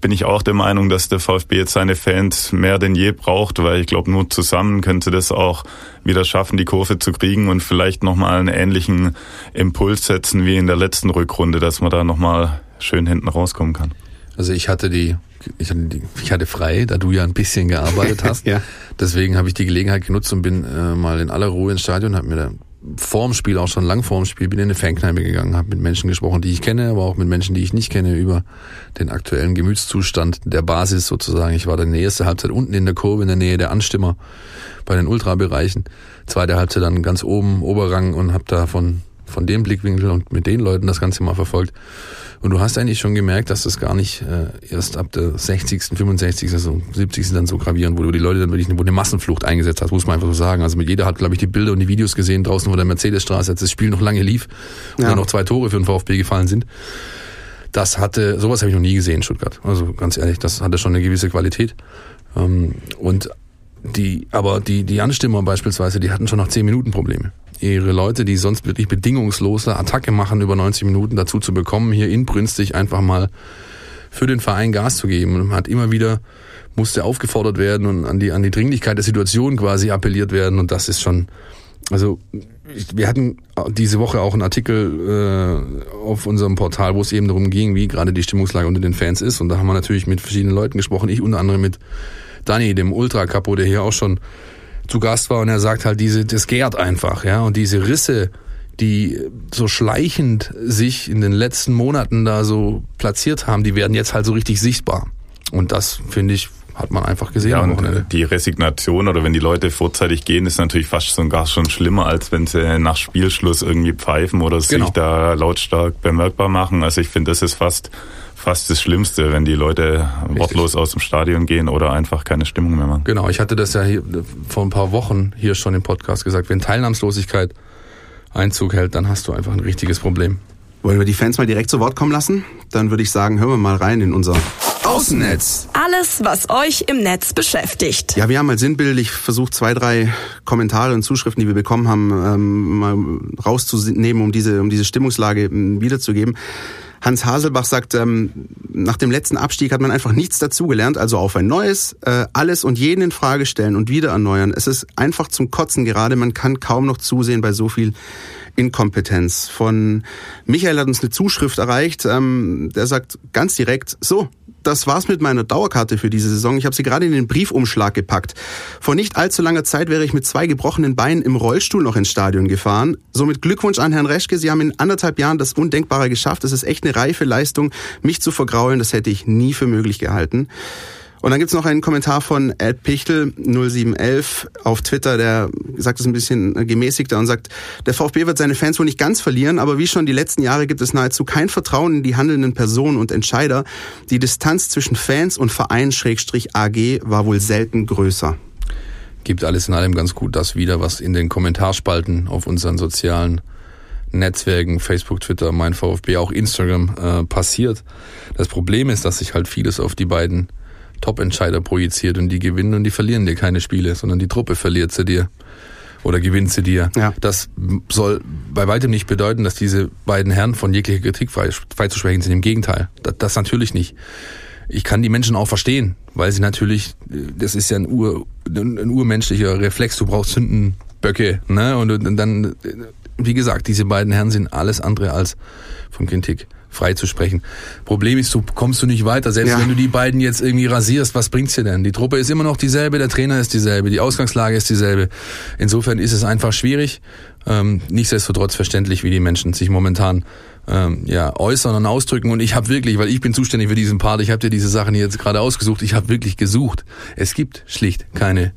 bin ich auch der Meinung, dass der VfB jetzt seine Fans mehr denn je braucht, weil ich glaube, nur zusammen könnte das auch wieder schaffen, die Kurve zu kriegen und vielleicht nochmal einen ähnlichen Impuls setzen wie in der letzten Rückrunde, dass man da nochmal schön hinten rauskommen kann. Also ich hatte die ich hatte, die, ich hatte frei, da du ja ein bisschen gearbeitet hast. ja. Deswegen habe ich die Gelegenheit genutzt und bin äh, mal in aller Ruhe ins Stadion, habe mir da vorm Spiel, auch schon lang vorm Spiel, bin in eine Fankneipe gegangen, habe mit Menschen gesprochen, die ich kenne, aber auch mit Menschen, die ich nicht kenne, über den aktuellen Gemütszustand der Basis sozusagen. Ich war dann in der ersten Halbzeit unten in der Kurve, in der Nähe der Anstimmer bei den Ultrabereichen. Zweite Halbzeit dann ganz oben, Oberrang und habe da von, von dem Blickwinkel und mit den Leuten das Ganze mal verfolgt. Und du hast eigentlich schon gemerkt, dass das gar nicht äh, erst ab der 60., 65., also 70. dann so gravierend wurde, wo die Leute dann wirklich eine, wo eine Massenflucht eingesetzt hat, muss man einfach so sagen. Also mit jeder hat, glaube ich, die Bilder und die Videos gesehen draußen vor der Mercedesstraße, als das Spiel noch lange lief und ja. dann noch zwei Tore für den VfB gefallen sind. Das hatte, sowas habe ich noch nie gesehen in Stuttgart. Also ganz ehrlich, das hatte schon eine gewisse Qualität. Ähm, und die, aber die, die Anstimmer beispielsweise, die hatten schon nach zehn Minuten Probleme. Ihre Leute, die sonst wirklich bedingungslose Attacke machen über 90 Minuten, dazu zu bekommen, hier inbrünstig einfach mal für den Verein Gas zu geben. Und man hat immer wieder musste aufgefordert werden und an die an die Dringlichkeit der Situation quasi appelliert werden. Und das ist schon also wir hatten diese Woche auch einen Artikel äh, auf unserem Portal, wo es eben darum ging, wie gerade die Stimmungslage unter den Fans ist. Und da haben wir natürlich mit verschiedenen Leuten gesprochen, ich unter anderem mit Dani, dem Ultra Capo, der hier auch schon zu Gast war und er sagt halt, diese, das gärt einfach, ja, und diese Risse, die so schleichend sich in den letzten Monaten da so platziert haben, die werden jetzt halt so richtig sichtbar. Und das finde ich hat man einfach gesehen. Ja, und die Resignation oder wenn die Leute vorzeitig gehen, ist natürlich fast sogar schon schlimmer, als wenn sie nach Spielschluss irgendwie pfeifen oder genau. sich da lautstark bemerkbar machen. Also ich finde, das ist fast fast das Schlimmste, wenn die Leute Richtig. wortlos aus dem Stadion gehen oder einfach keine Stimmung mehr machen. Genau, ich hatte das ja hier vor ein paar Wochen hier schon im Podcast gesagt. Wenn Teilnahmslosigkeit Einzug hält, dann hast du einfach ein richtiges Problem. Wollen wir die Fans mal direkt zu Wort kommen lassen? Dann würde ich sagen, hören wir mal rein in unser Außennetz. Alles, was euch im Netz beschäftigt. Ja, wir haben mal sinnbildlich versucht, zwei, drei Kommentare und Zuschriften, die wir bekommen haben, ähm, mal rauszunehmen, um diese, um diese Stimmungslage ähm, wiederzugeben. Hans Haselbach sagt, ähm, nach dem letzten Abstieg hat man einfach nichts dazugelernt, also auf ein neues, äh, alles und jeden in Frage stellen und wieder erneuern. Es ist einfach zum Kotzen gerade, man kann kaum noch zusehen bei so viel Inkompetenz. Von Michael hat uns eine Zuschrift erreicht, ähm, der sagt ganz direkt, so, das war's mit meiner Dauerkarte für diese Saison. Ich habe sie gerade in den Briefumschlag gepackt. Vor nicht allzu langer Zeit wäre ich mit zwei gebrochenen Beinen im Rollstuhl noch ins Stadion gefahren. Somit Glückwunsch an Herrn Reschke. Sie haben in anderthalb Jahren das Undenkbare geschafft. Es ist echt eine reife Leistung, mich zu vergraulen. Das hätte ich nie für möglich gehalten. Und dann gibt's noch einen Kommentar von Ed Pichtel 0711 auf Twitter, der sagt es ein bisschen gemäßigter und sagt, der VfB wird seine Fans wohl nicht ganz verlieren, aber wie schon die letzten Jahre gibt es nahezu kein Vertrauen in die handelnden Personen und Entscheider. Die Distanz zwischen Fans und Verein Schrägstrich AG war wohl selten größer. Gibt alles in allem ganz gut das wieder, was in den Kommentarspalten auf unseren sozialen Netzwerken, Facebook, Twitter, mein VfB, auch Instagram äh, passiert. Das Problem ist, dass sich halt vieles auf die beiden Top-Entscheider projiziert und die gewinnen und die verlieren dir keine Spiele, sondern die Truppe verliert sie dir oder gewinnt sie dir. Ja. Das soll bei weitem nicht bedeuten, dass diese beiden Herren von jeglicher Kritik freizusprechen sind. Im Gegenteil, das, das natürlich nicht. Ich kann die Menschen auch verstehen, weil sie natürlich, das ist ja ein, Ur, ein urmenschlicher Reflex, du brauchst Sündenböcke, ne? Und, und dann, wie gesagt, diese beiden Herren sind alles andere als von Kritik frei zu sprechen. Problem ist, du kommst du nicht weiter. Selbst Ja. wenn du die beiden jetzt irgendwie rasierst, was bringt's dir denn? Die Truppe ist immer noch dieselbe, der Trainer ist dieselbe, die Ausgangslage ist dieselbe. Insofern ist es einfach schwierig. Ähm, nichtsdestotrotz verständlich, wie die Menschen sich momentan ähm, ja, äußern und ausdrücken. Und ich habe wirklich, weil ich bin zuständig für diesen Part, ich habe dir diese Sachen jetzt gerade ausgesucht, ich habe wirklich gesucht. Es gibt schlicht keine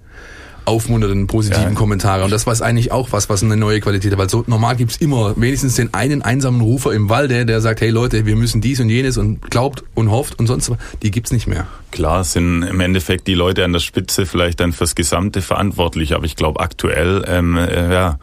aufmunternden, positiven Ja. Kommentare. Und das war eigentlich auch was, was eine neue Qualität hat. Weil so normal gibt's immer wenigstens den einen einsamen Rufer im Walde, der sagt, hey Leute, wir müssen dies und jenes und glaubt und hofft und sonst was. Die gibt's nicht mehr. Klar sind im Endeffekt die Leute an der Spitze vielleicht dann fürs Gesamte verantwortlich, aber ich glaube aktuell ähm, äh, ja,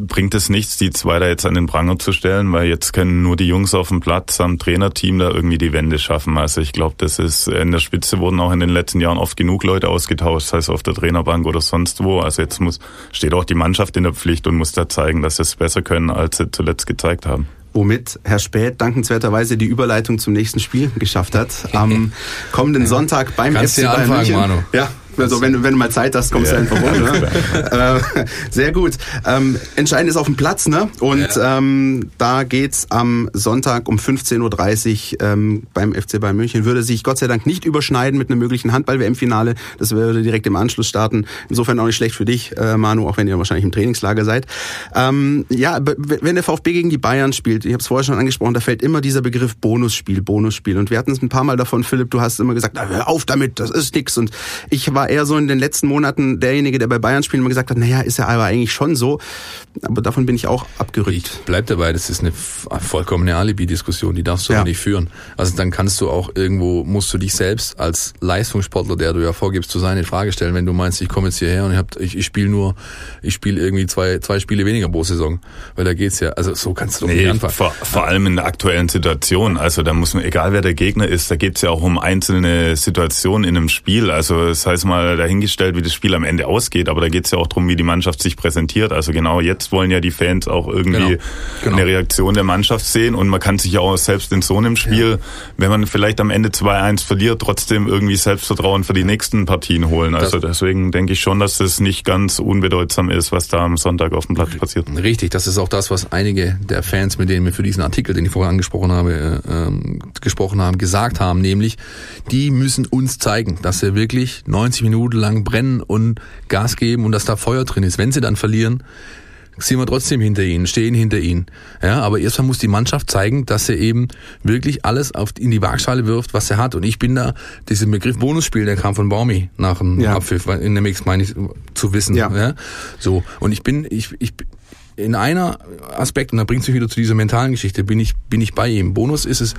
bringt es nichts, die zwei da jetzt an den Pranger zu stellen, weil jetzt können nur die Jungs auf dem Platz am Trainerteam da irgendwie die Wende schaffen. Also ich glaube, das ist in der Spitze wurden auch in den letzten Jahren oft genug Leute ausgetauscht, sei es auf der Trainerbank oder sonst wo. Also jetzt muss steht auch die Mannschaft in der Pflicht und muss da zeigen, dass sie es besser können, als sie zuletzt gezeigt haben. Womit Herr Späth dankenswerterweise die Überleitung zum nächsten Spiel geschafft hat. Am kommenden Sonntag beim Kannst FC Bayern anfangen, München. Manu. Ja, also wenn, wenn du mal Zeit hast, kommst Ja. du einfach rum. Ne? äh, sehr gut. Ähm, entscheidend ist auf dem Platz, ne? Und ähm, da geht's am Sonntag um 15.30 Uhr ähm, beim FC Bayern München. Würde sich Gott sei Dank nicht überschneiden mit einem möglichen Handball-WM-Finale. Das würde direkt im Anschluss starten. Insofern auch nicht schlecht für dich, äh, Manu, auch wenn ihr wahrscheinlich im Trainingslager seid. Ähm, ja, wenn der VfB gegen die Bayern spielt, ich habe es vorher schon angesprochen, da fällt immer dieser Begriff Bonusspiel, Bonusspiel. Und wir hatten es ein paar Mal davon, Philipp, du hast immer gesagt, na, hör auf damit, das ist nix. Und ich war eher so in den letzten Monaten derjenige, der bei Bayern spielen immer gesagt hat, naja, ist ja aber eigentlich schon so. Aber davon bin ich auch Ich abgerückt. bleib dabei, das ist eine vollkommene Alibi-Diskussion, die darfst du Ja. aber nicht führen. Also dann kannst du auch irgendwo, musst du dich selbst als Leistungssportler, der du ja vorgibst zu sein, in Frage stellen, wenn du meinst, ich komme jetzt hierher und ich, hab, ich, ich spiele nur, ich spiele irgendwie zwei, zwei Spiele weniger pro Saison. Weil da geht's ja, also so kannst du doch nicht Nee, anfangen. vor, vor allem in der aktuellen Situation. Also da muss man, egal wer der Gegner ist, da geht's ja auch um einzelne Situationen in einem Spiel. Also das heißt mal dahingestellt, wie das Spiel am Ende ausgeht, aber da geht's ja auch drum, wie die Mannschaft sich präsentiert. Also genau jetzt wollen ja die Fans auch irgendwie Genau. Genau. eine Reaktion der Mannschaft sehen und man kann sich ja auch selbst in so einem Spiel, wenn man vielleicht am Ende 2-1 verliert, trotzdem irgendwie Selbstvertrauen für die nächsten Partien holen. Also deswegen denke ich schon, dass es nicht ganz unbedeutsam ist, was da am Sonntag auf dem Platz passiert. Richtig, das ist auch das, was einige der Fans, mit denen wir für diesen Artikel, den ich vorher angesprochen habe, äh, ähm, gesprochen haben, gesagt haben, nämlich, die müssen uns zeigen, dass sie wirklich 90 Minuten lang brennen und Gas geben und dass da Feuer drin ist. Wenn sie dann verlieren, sind wir trotzdem hinter ihnen, stehen hinter ihnen. Ja, aber erstmal muss die Mannschaft zeigen, dass sie eben wirklich alles auf, in die Waagschale wirft, was sie hat. Und ich bin da, diesen Begriff Bonusspiel, der kam von Baumi nach dem Ja. Abpfiff, in der Mix meine ich zu wissen. Ja. So. Und ich bin, ich, ich, in einer Aspekt, und da bringst du wieder zu dieser mentalen Geschichte, bin ich, bin ich bei ihm. Bonus ist es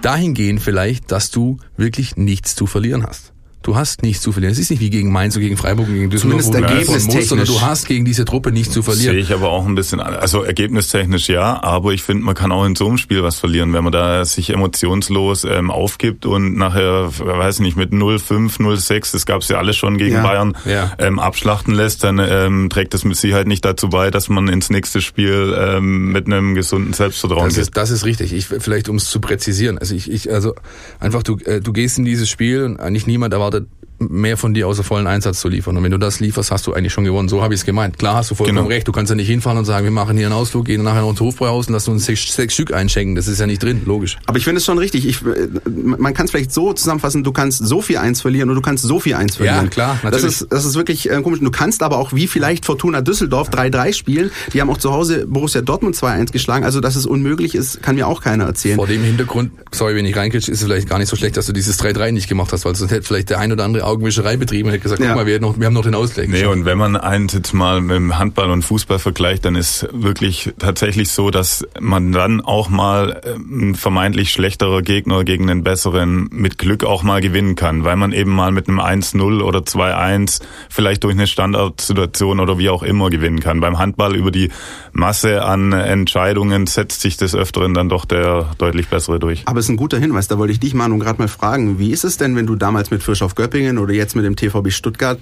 dahingehend vielleicht, dass du wirklich nichts zu verlieren hast. Du hast nichts zu verlieren. Es ist nicht wie gegen Mainz oder gegen Freiburg gegen Düsseldorf, Zumindest wo du liefern musst, sondern du hast gegen diese Truppe nichts zu verlieren. Sehe ich aber auch ein bisschen, also ergebnistechnisch ja, aber ich finde, man kann auch in so einem Spiel was verlieren, wenn man da sich emotionslos ähm, aufgibt und nachher, weiß nicht, mit 0-5, 0-6, das gab es ja alles schon gegen Ja. Bayern, Ja. ähm, abschlachten lässt, dann ähm, trägt das mit Sicherheit nicht dazu bei, dass man ins nächste Spiel ähm, mit einem gesunden Selbstvertrauen Das geht. ist, das ist richtig. Ich, vielleicht um es zu präzisieren. Also ich, ich also einfach du, äh, du gehst in dieses Spiel und eigentlich niemand erwartet mehr von dir außer vollen Einsatz zu liefern. Und wenn du das lieferst, hast du eigentlich schon gewonnen. So habe ich es gemeint. Klar hast du vollkommen Genau. recht. Du kannst ja nicht hinfahren und sagen, wir machen hier einen Ausflug, gehen nachher noch ins Hofbräuhaus und lassen uns sechs, sechs Stück einschenken. Das ist ja nicht drin, logisch. Aber ich finde es schon richtig. Ich, äh, man kann es vielleicht so zusammenfassen, du kannst so viel eins verlieren und du kannst so viel eins verlieren. Ja, klar, Das natürlich. ist, das ist wirklich äh, komisch. Du kannst aber auch wie vielleicht Fortuna Düsseldorf 3-3 spielen. Die haben auch zu Hause Borussia Dortmund 2-1 geschlagen. Also, dass es unmöglich ist, kann mir auch keiner erzählen. Vor dem Hintergrund, sorry, wenn ich reinkritsch, ist es vielleicht gar nicht so schlecht, dass du dieses 3-3 nicht gemacht hast, weil sonst hätte vielleicht der ein oder andere Augenwischerei betrieben und hätte gesagt, Ja. guck mal, wir, hätten noch, wir haben noch den Ausgleich. Nee, und wenn man eins jetzt mal mit dem Handball und Fußball vergleicht, dann ist wirklich tatsächlich so, dass man dann auch mal ähm, ein vermeintlich schlechterer Gegner gegen einen besseren mit Glück auch mal gewinnen kann, weil man eben mal mit einem 1-0 oder 2-1 vielleicht durch eine Standardsituation oder wie auch immer gewinnen kann. Beim Handball über die Masse an Entscheidungen setzt sich des Öfteren dann doch der deutlich bessere durch. Aber es ist ein guter Hinweis, da wollte ich dich, Manu, gerade mal fragen. Wie ist es denn, wenn du damals mit Frisch auf Göppingen oder jetzt mit dem TVB Stuttgart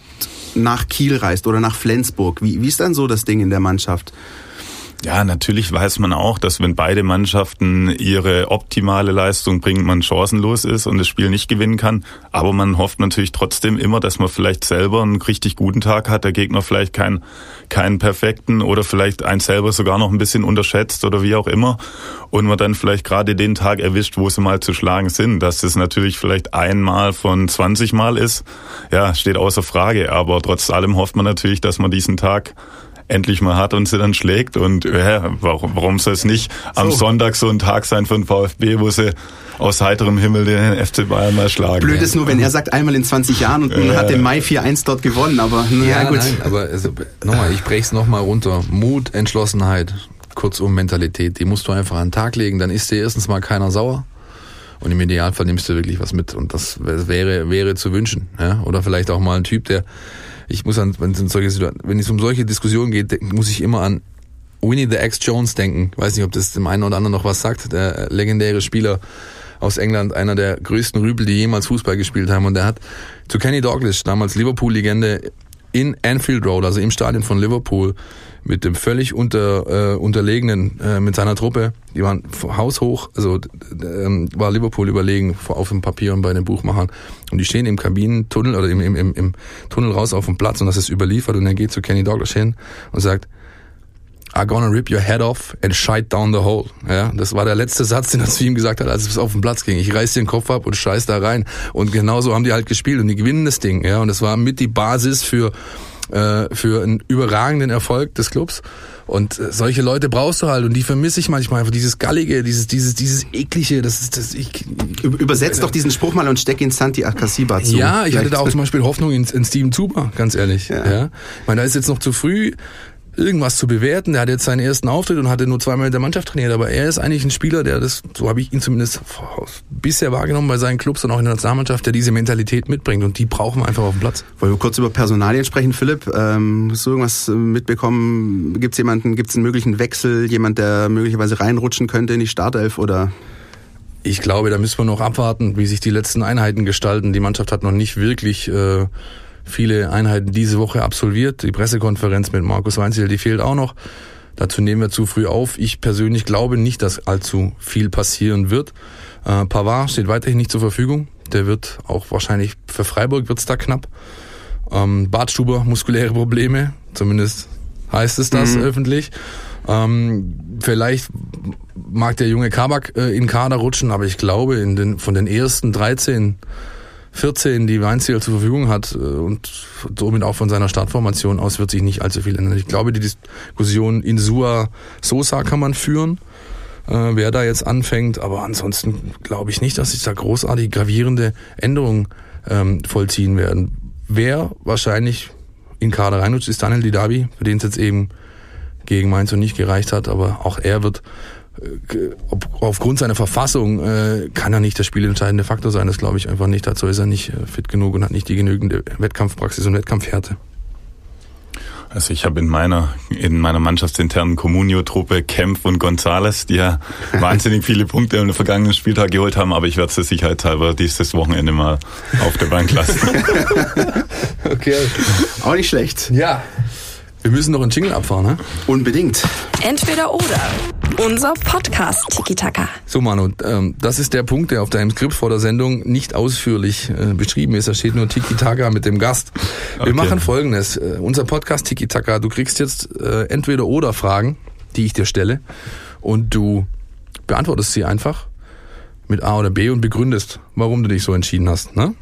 nach Kiel reist oder nach Flensburg? Wie, wie ist dann so das Ding in der Mannschaft? Ja, natürlich weiß man auch, dass wenn beide Mannschaften ihre optimale Leistung bringen, man chancenlos ist und das Spiel nicht gewinnen kann. Aber man hofft natürlich trotzdem immer, dass man vielleicht selber einen richtig guten Tag hat, der Gegner vielleicht keinen, keinen perfekten oder vielleicht einen selber sogar noch ein bisschen unterschätzt oder wie auch immer. Und man dann vielleicht gerade den Tag erwischt, wo sie mal zu schlagen sind. Dass es natürlich vielleicht einmal von 20 Mal ist, ja, steht außer Frage. Aber trotz allem hofft man natürlich, dass man diesen Tag endlich mal hat und sie dann schlägt. Und ja, warum, warum soll es nicht am so. Sonntag so ein Tag sein für den VfB, wo sie aus heiterem Himmel den FC Bayern mal schlagen. Blöd ist nur, wenn er sagt, einmal in 20 Jahren und man ja. hat im Mai 4-1 dort gewonnen, aber ja, ja gut. Nein, aber also, nochmal, ich brech's nochmal runter. Mut, Entschlossenheit, kurzum Mentalität, die musst du einfach an den Tag legen, dann ist dir erstens mal keiner sauer. Und im Idealfall nimmst du wirklich was mit. Und das wäre, wäre zu wünschen. Ja? Oder vielleicht auch mal ein Typ, der ich muss an, wenn es, solche, wenn es um solche Diskussionen geht, muss ich immer an Winnie the X Jones denken. Ich weiß nicht, ob das dem einen oder anderen noch was sagt. Der legendäre Spieler aus England, einer der größten Rübel, die jemals Fußball gespielt haben. Und der hat zu Kenny Douglas, damals Liverpool-Legende, in Anfield Road, also im Stadion von Liverpool, mit dem völlig unter, äh, unterlegenen, äh, mit seiner Truppe, die waren haushoch, also äh, war Liverpool überlegen auf dem Papier und bei den Buchmachern. Und die stehen im Kabinentunnel oder im, im, im Tunnel raus auf dem Platz und das ist überliefert und er geht zu Kenny Douglas hin und sagt, I'm gonna rip your head off and shite down the hole. Ja, das war der letzte Satz, den er zu ihm gesagt hat, als es auf den Platz ging. Ich reiß dir den Kopf ab und scheiß da rein. Und genauso haben die halt gespielt und die gewinnen das Ding. Ja, und das war mit die Basis für äh, für einen überragenden Erfolg des Clubs. Und äh, solche Leute brauchst du halt und die vermisse ich manchmal einfach dieses gallige, dieses dieses dieses eklige, das ist das ich übersetzt doch diesen Spruch mal und steck ihn Santi Akasiba zu. Ja, ich Vielleicht. hatte da auch zum Beispiel Hoffnung in, in Steven Zuber, ganz ehrlich. Ja. ja. Ich meine, da ist jetzt noch zu früh irgendwas zu bewerten. Der hat jetzt seinen ersten Auftritt und hatte nur zweimal mit der Mannschaft trainiert, aber er ist eigentlich ein Spieler, der das, so habe ich ihn zumindest bisher wahrgenommen bei seinen Clubs und auch in der Nationalmannschaft, der diese Mentalität mitbringt und die brauchen wir einfach auf dem Platz. Wollen wir kurz über Personalien sprechen, Philipp? Ähm, hast du irgendwas mitbekommen? Gibt es jemanden, gibt es einen möglichen Wechsel, jemand, der möglicherweise reinrutschen könnte in die Startelf oder? Ich glaube, da müssen wir noch abwarten, wie sich die letzten Einheiten gestalten. Die Mannschaft hat noch nicht wirklich äh, viele Einheiten diese Woche absolviert. Die Pressekonferenz mit Markus Weinzel, die fehlt auch noch. Dazu nehmen wir zu früh auf. Ich persönlich glaube nicht, dass allzu viel passieren wird. Äh, Pavard steht weiterhin nicht zur Verfügung. Der wird auch wahrscheinlich für Freiburg wird's da knapp. Ähm, Bartstuber, muskuläre Probleme, zumindest heißt es das mhm. öffentlich. Ähm, vielleicht mag der junge Kabak äh, in Kader rutschen, aber ich glaube, in den, von den ersten 13 14, die Weinziel zur Verfügung hat äh, und somit auch von seiner Startformation aus wird sich nicht allzu viel ändern. Ich glaube, die Diskussion in Sua Sosa kann man führen, äh, wer da jetzt anfängt, aber ansonsten glaube ich nicht, dass sich da großartig gravierende Änderungen ähm, vollziehen werden. Wer wahrscheinlich in Kader reinrutscht, ist Daniel Didavi, für den es jetzt eben gegen Mainz und nicht gereicht hat, aber auch er wird äh, aufgrund seiner Verfassung äh, kann er nicht der spielentscheidende Faktor sein. Das glaube ich einfach nicht. Dazu ist er nicht äh, fit genug und hat nicht die genügende Wettkampfpraxis und Wettkampfhärte. Also ich habe in meiner in meiner mannschaftsinternen Comunio-Truppe Kempf und Gonzales, die ja wahnsinnig viele Punkte im vergangenen Spieltag geholt haben, aber ich werde es sicherheitshalber dieses Wochenende mal auf der Bank lassen. okay. Auch nicht schlecht. Ja. Wir müssen noch einen Jingle abfahren, ne? Unbedingt. Entweder oder. Unser Podcast Tiki Taka. So Manu, ähm, das ist der Punkt, der auf deinem Skript vor der Sendung nicht ausführlich äh, beschrieben ist. Da steht nur Tiki Taka mit dem Gast. Wir okay. machen folgendes. Äh, unser Podcast Tiki Taka, du kriegst jetzt äh, entweder oder Fragen, die ich dir stelle und du beantwortest sie einfach mit A oder B und begründest, warum du dich so entschieden hast, ne?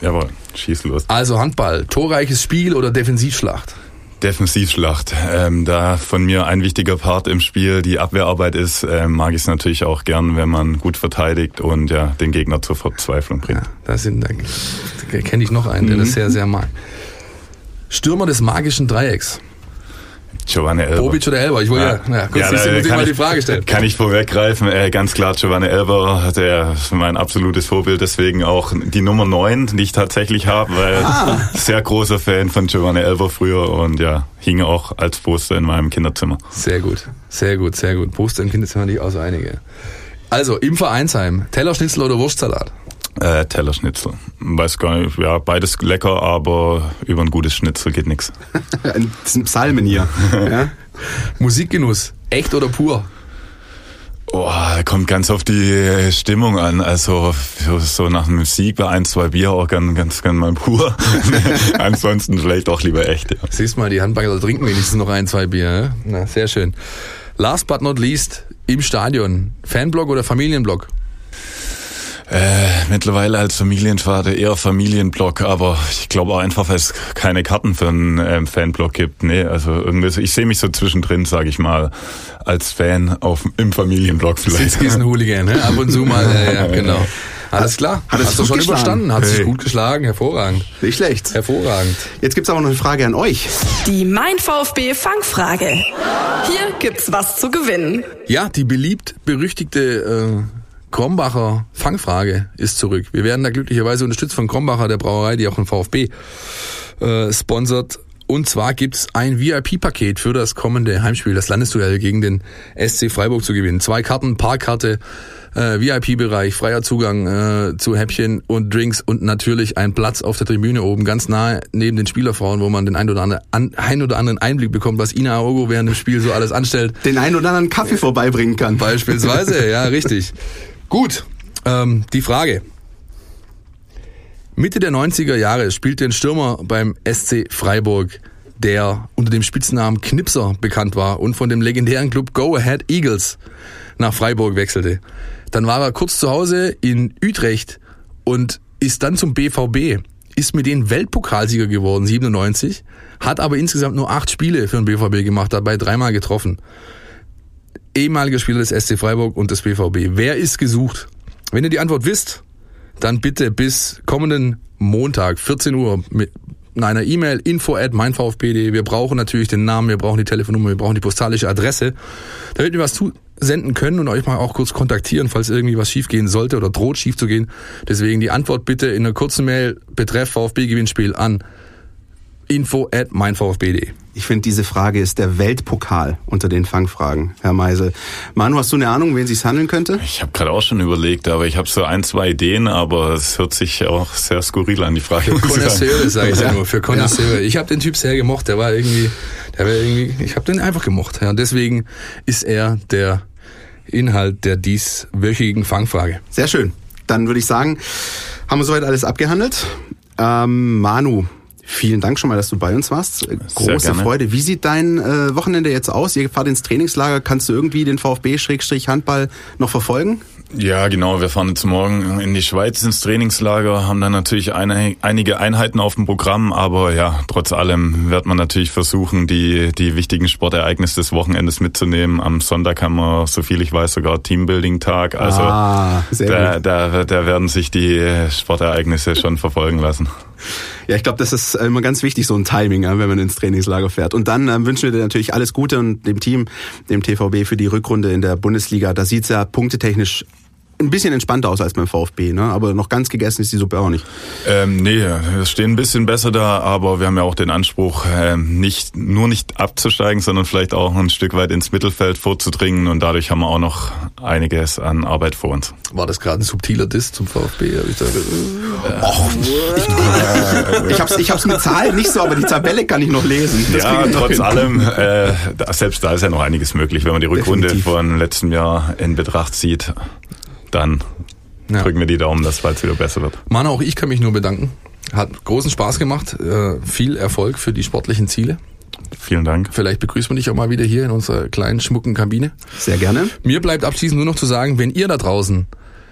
Jawohl, schieß los. Also Handball, torreiches Spiel oder Defensivschlacht? Defensivschlacht. Ähm, da von mir ein wichtiger Part im Spiel die Abwehrarbeit ist, ähm, mag ich es natürlich auch gern, wenn man gut verteidigt und ja den Gegner zur Verzweiflung bringt. Ja, da sind, da kenne ich noch einen, der das mhm. sehr, sehr mag. Stürmer des magischen Dreiecks. Giovanni Elber. Bobic oder Elber? Ich wollte ja, ja, ja kurz ja, da, muss ich mal die Frage stellen. Kann ich vorweggreifen, äh, ganz klar Giovanni Elber, der ist mein absolutes Vorbild, deswegen auch die Nummer 9, die ich tatsächlich habe, weil ah. sehr großer Fan von Giovanni Elber früher und ja, hing auch als Poster in meinem Kinderzimmer. Sehr gut, sehr gut, sehr gut. Poster im Kinderzimmer nicht auch so einige. Also, im Vereinsheim, Tellerschnitzel oder Wurstsalat? Äh, Tellerschnitzel. Weiß gar nicht, ja, beides lecker, aber über ein gutes Schnitzel geht nichts. das sind Psalmen hier. ja? Musikgenuss. Echt oder pur? Oh, kommt ganz auf die Stimmung an. Also so nach einem Sieg bei ein, zwei Bier auch ganz, ganz, ganz mal pur. Ansonsten vielleicht auch lieber echt. Ja. Siehst mal, die Handballer trinken wenigstens noch ein, zwei Bier. Ne? Na, sehr schön. Last but not least, im Stadion. Fanblock oder Familienblock? Äh, mittlerweile als Familienvater eher Familienblock, aber ich glaube auch einfach, weil es keine Karten für einen ähm, Fanblock gibt. Nee, also irgendwie, so, ich sehe mich so zwischendrin, sage ich mal, als Fan auf, im Familienblock vielleicht. Sitzkissen-Hooligan, ne? ab und zu mal. Äh, ja, genau. Alles klar. Hat es Hast du gut schon geschlagen? überstanden? Hat sich Hey. gut geschlagen. Hervorragend. Nicht schlecht. Hervorragend. Jetzt gibt's aber noch eine Frage an euch. Die Mein VfB Fangfrage. Hier gibt's was zu gewinnen. Ja, die beliebt berüchtigte äh, Krombacher Fangfrage ist zurück. Wir werden da glücklicherweise unterstützt von Krombacher, der Brauerei, die auch den VfB äh, sponsert. Und zwar gibt's ein VIP-Paket für das kommende Heimspiel, das Landesduell gegen den SC Freiburg zu gewinnen. Zwei Karten, Parkkarte, äh, VIP-Bereich, freier Zugang äh, zu Häppchen und Drinks und natürlich ein Platz auf der Tribüne oben, ganz nahe neben den Spielerfrauen, wo man den ein oder, andere, an, ein oder anderen Einblick bekommt, was Ina Aogo während dem Spiel so alles anstellt. Den einen oder anderen Kaffee vorbeibringen kann. Beispielsweise, ja, richtig. Gut, ähm, die Frage. Mitte der 90er Jahre spielte ein Stürmer beim SC Freiburg, der unter dem Spitznamen Knipser bekannt war und von dem legendären Club Go Ahead Eagles nach Freiburg wechselte. Dann war er kurz zu Hause in Utrecht und ist dann zum BVB, ist mit denen Weltpokalsieger geworden, 97, hat aber insgesamt nur acht Spiele für den BVB gemacht, dabei dreimal getroffen ehemaliger Spieler des SC Freiburg und des BVB. Wer ist gesucht? Wenn ihr die Antwort wisst, dann bitte bis kommenden Montag, 14 Uhr, mit einer E-Mail info at meinvfb.de. Wir brauchen natürlich den Namen, wir brauchen die Telefonnummer, wir brauchen die postalische Adresse, damit wir was zusenden können und euch mal auch kurz kontaktieren, falls irgendwie was schiefgehen sollte oder droht schief zu gehen. Deswegen die Antwort bitte in einer kurzen Mail betreff VfB-Gewinnspiel an info at meinvfb.de. Ich finde, diese Frage ist der Weltpokal unter den Fangfragen, Herr Meisel. Manu, hast du eine Ahnung, um wen sich's handeln könnte? Ich habe gerade auch schon überlegt, aber ich habe so ein, zwei Ideen, aber es hört sich auch sehr skurril an, die Frage. sagen. Connoisseure, sage ich ja Ja. nur, für Connoisseure. Ich habe den Typ sehr gemocht, der war irgendwie, der war irgendwie, ich habe den einfach gemocht. Ja, und deswegen ist er der Inhalt der dieswöchigen Fangfrage. Sehr schön. Dann würde ich sagen, haben wir soweit alles abgehandelt. Ähm, Manu, vielen Dank schon mal, dass du bei uns warst. Große gerne. Freude. Wie sieht dein äh, Wochenende jetzt aus? Ihr fahrt ins Trainingslager. Kannst du irgendwie den VfB-Handball noch verfolgen? Ja, genau. Wir fahren jetzt morgen in die Schweiz ins Trainingslager, haben dann natürlich eine, einige Einheiten auf dem Programm, aber ja, trotz allem wird man natürlich versuchen, die, die wichtigen Sportereignisse des Wochenendes mitzunehmen. Am Sonntag haben wir, so viel ich weiß, sogar Teambuilding-Tag. Also Ah, da, da, da werden sich die Sportereignisse schon verfolgen lassen. Ja, ich glaube, das ist immer ganz wichtig, so ein Timing, wenn man ins Trainingslager fährt. Und dann ähm, wünschen wir dir natürlich alles Gute und dem Team, dem TVB für die Rückrunde in der Bundesliga. Da sieht's ja punktetechnisch ein bisschen entspannter aus als beim VfB, ne? aber noch ganz gegessen ist die Suppe auch nicht. Ähm, nee, wir stehen ein bisschen besser da, aber wir haben ja auch den Anspruch, ähm, nicht nur nicht abzusteigen, sondern vielleicht auch ein Stück weit ins Mittelfeld vorzudringen und dadurch haben wir auch noch einiges an Arbeit vor uns. War das gerade ein subtiler Diss zum VfB? Hab ich da, Ich hab's, ich hab's mit Zahlen nicht so, aber die Tabelle kann ich noch lesen. Das ja, ich trotz allem, äh, da, selbst da ist ja noch einiges möglich, wenn man die Rückrunde Definitiv. von letztem Jahr in Betracht zieht, dann Ja. drücken wir die Daumen, dass es bald wieder besser wird. Mann, auch ich kann mich nur bedanken. Hat großen Spaß gemacht. Äh, viel Erfolg für die sportlichen Ziele. Vielen Dank. Vielleicht begrüßen wir dich auch mal wieder hier in unserer kleinen, schmucken Kabine. Sehr gerne. Mir bleibt abschließend nur noch zu sagen, wenn ihr da draußen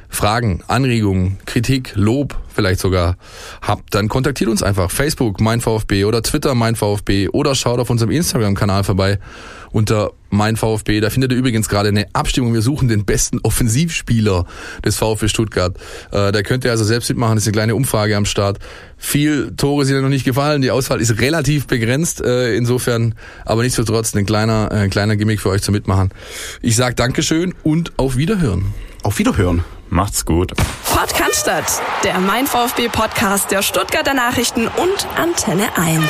Fragen, Anregungen, Kritik, Lob vielleicht sogar habt, dann kontaktiert uns einfach. Facebook, mein VfB oder Twitter, mein VfB oder schaut auf unserem Instagram-Kanal vorbei unter mein VfB. Da findet ihr übrigens gerade eine Abstimmung. Wir suchen den besten Offensivspieler des VfB Stuttgart. Äh, da könnt ihr also selbst mitmachen. Das ist eine kleine Umfrage am Start. Viel Tore sind ja noch nicht gefallen. Die Auswahl ist relativ begrenzt. Äh, insofern, aber nichtsdestotrotz ein kleiner, äh, ein kleiner Gimmick für euch zum Mitmachen. Ich sage Dankeschön und auf Wiederhören. Auf Wiederhören. Macht's gut. Podcast, der Mein VfB Podcast der Stuttgarter Nachrichten und Antenne 1.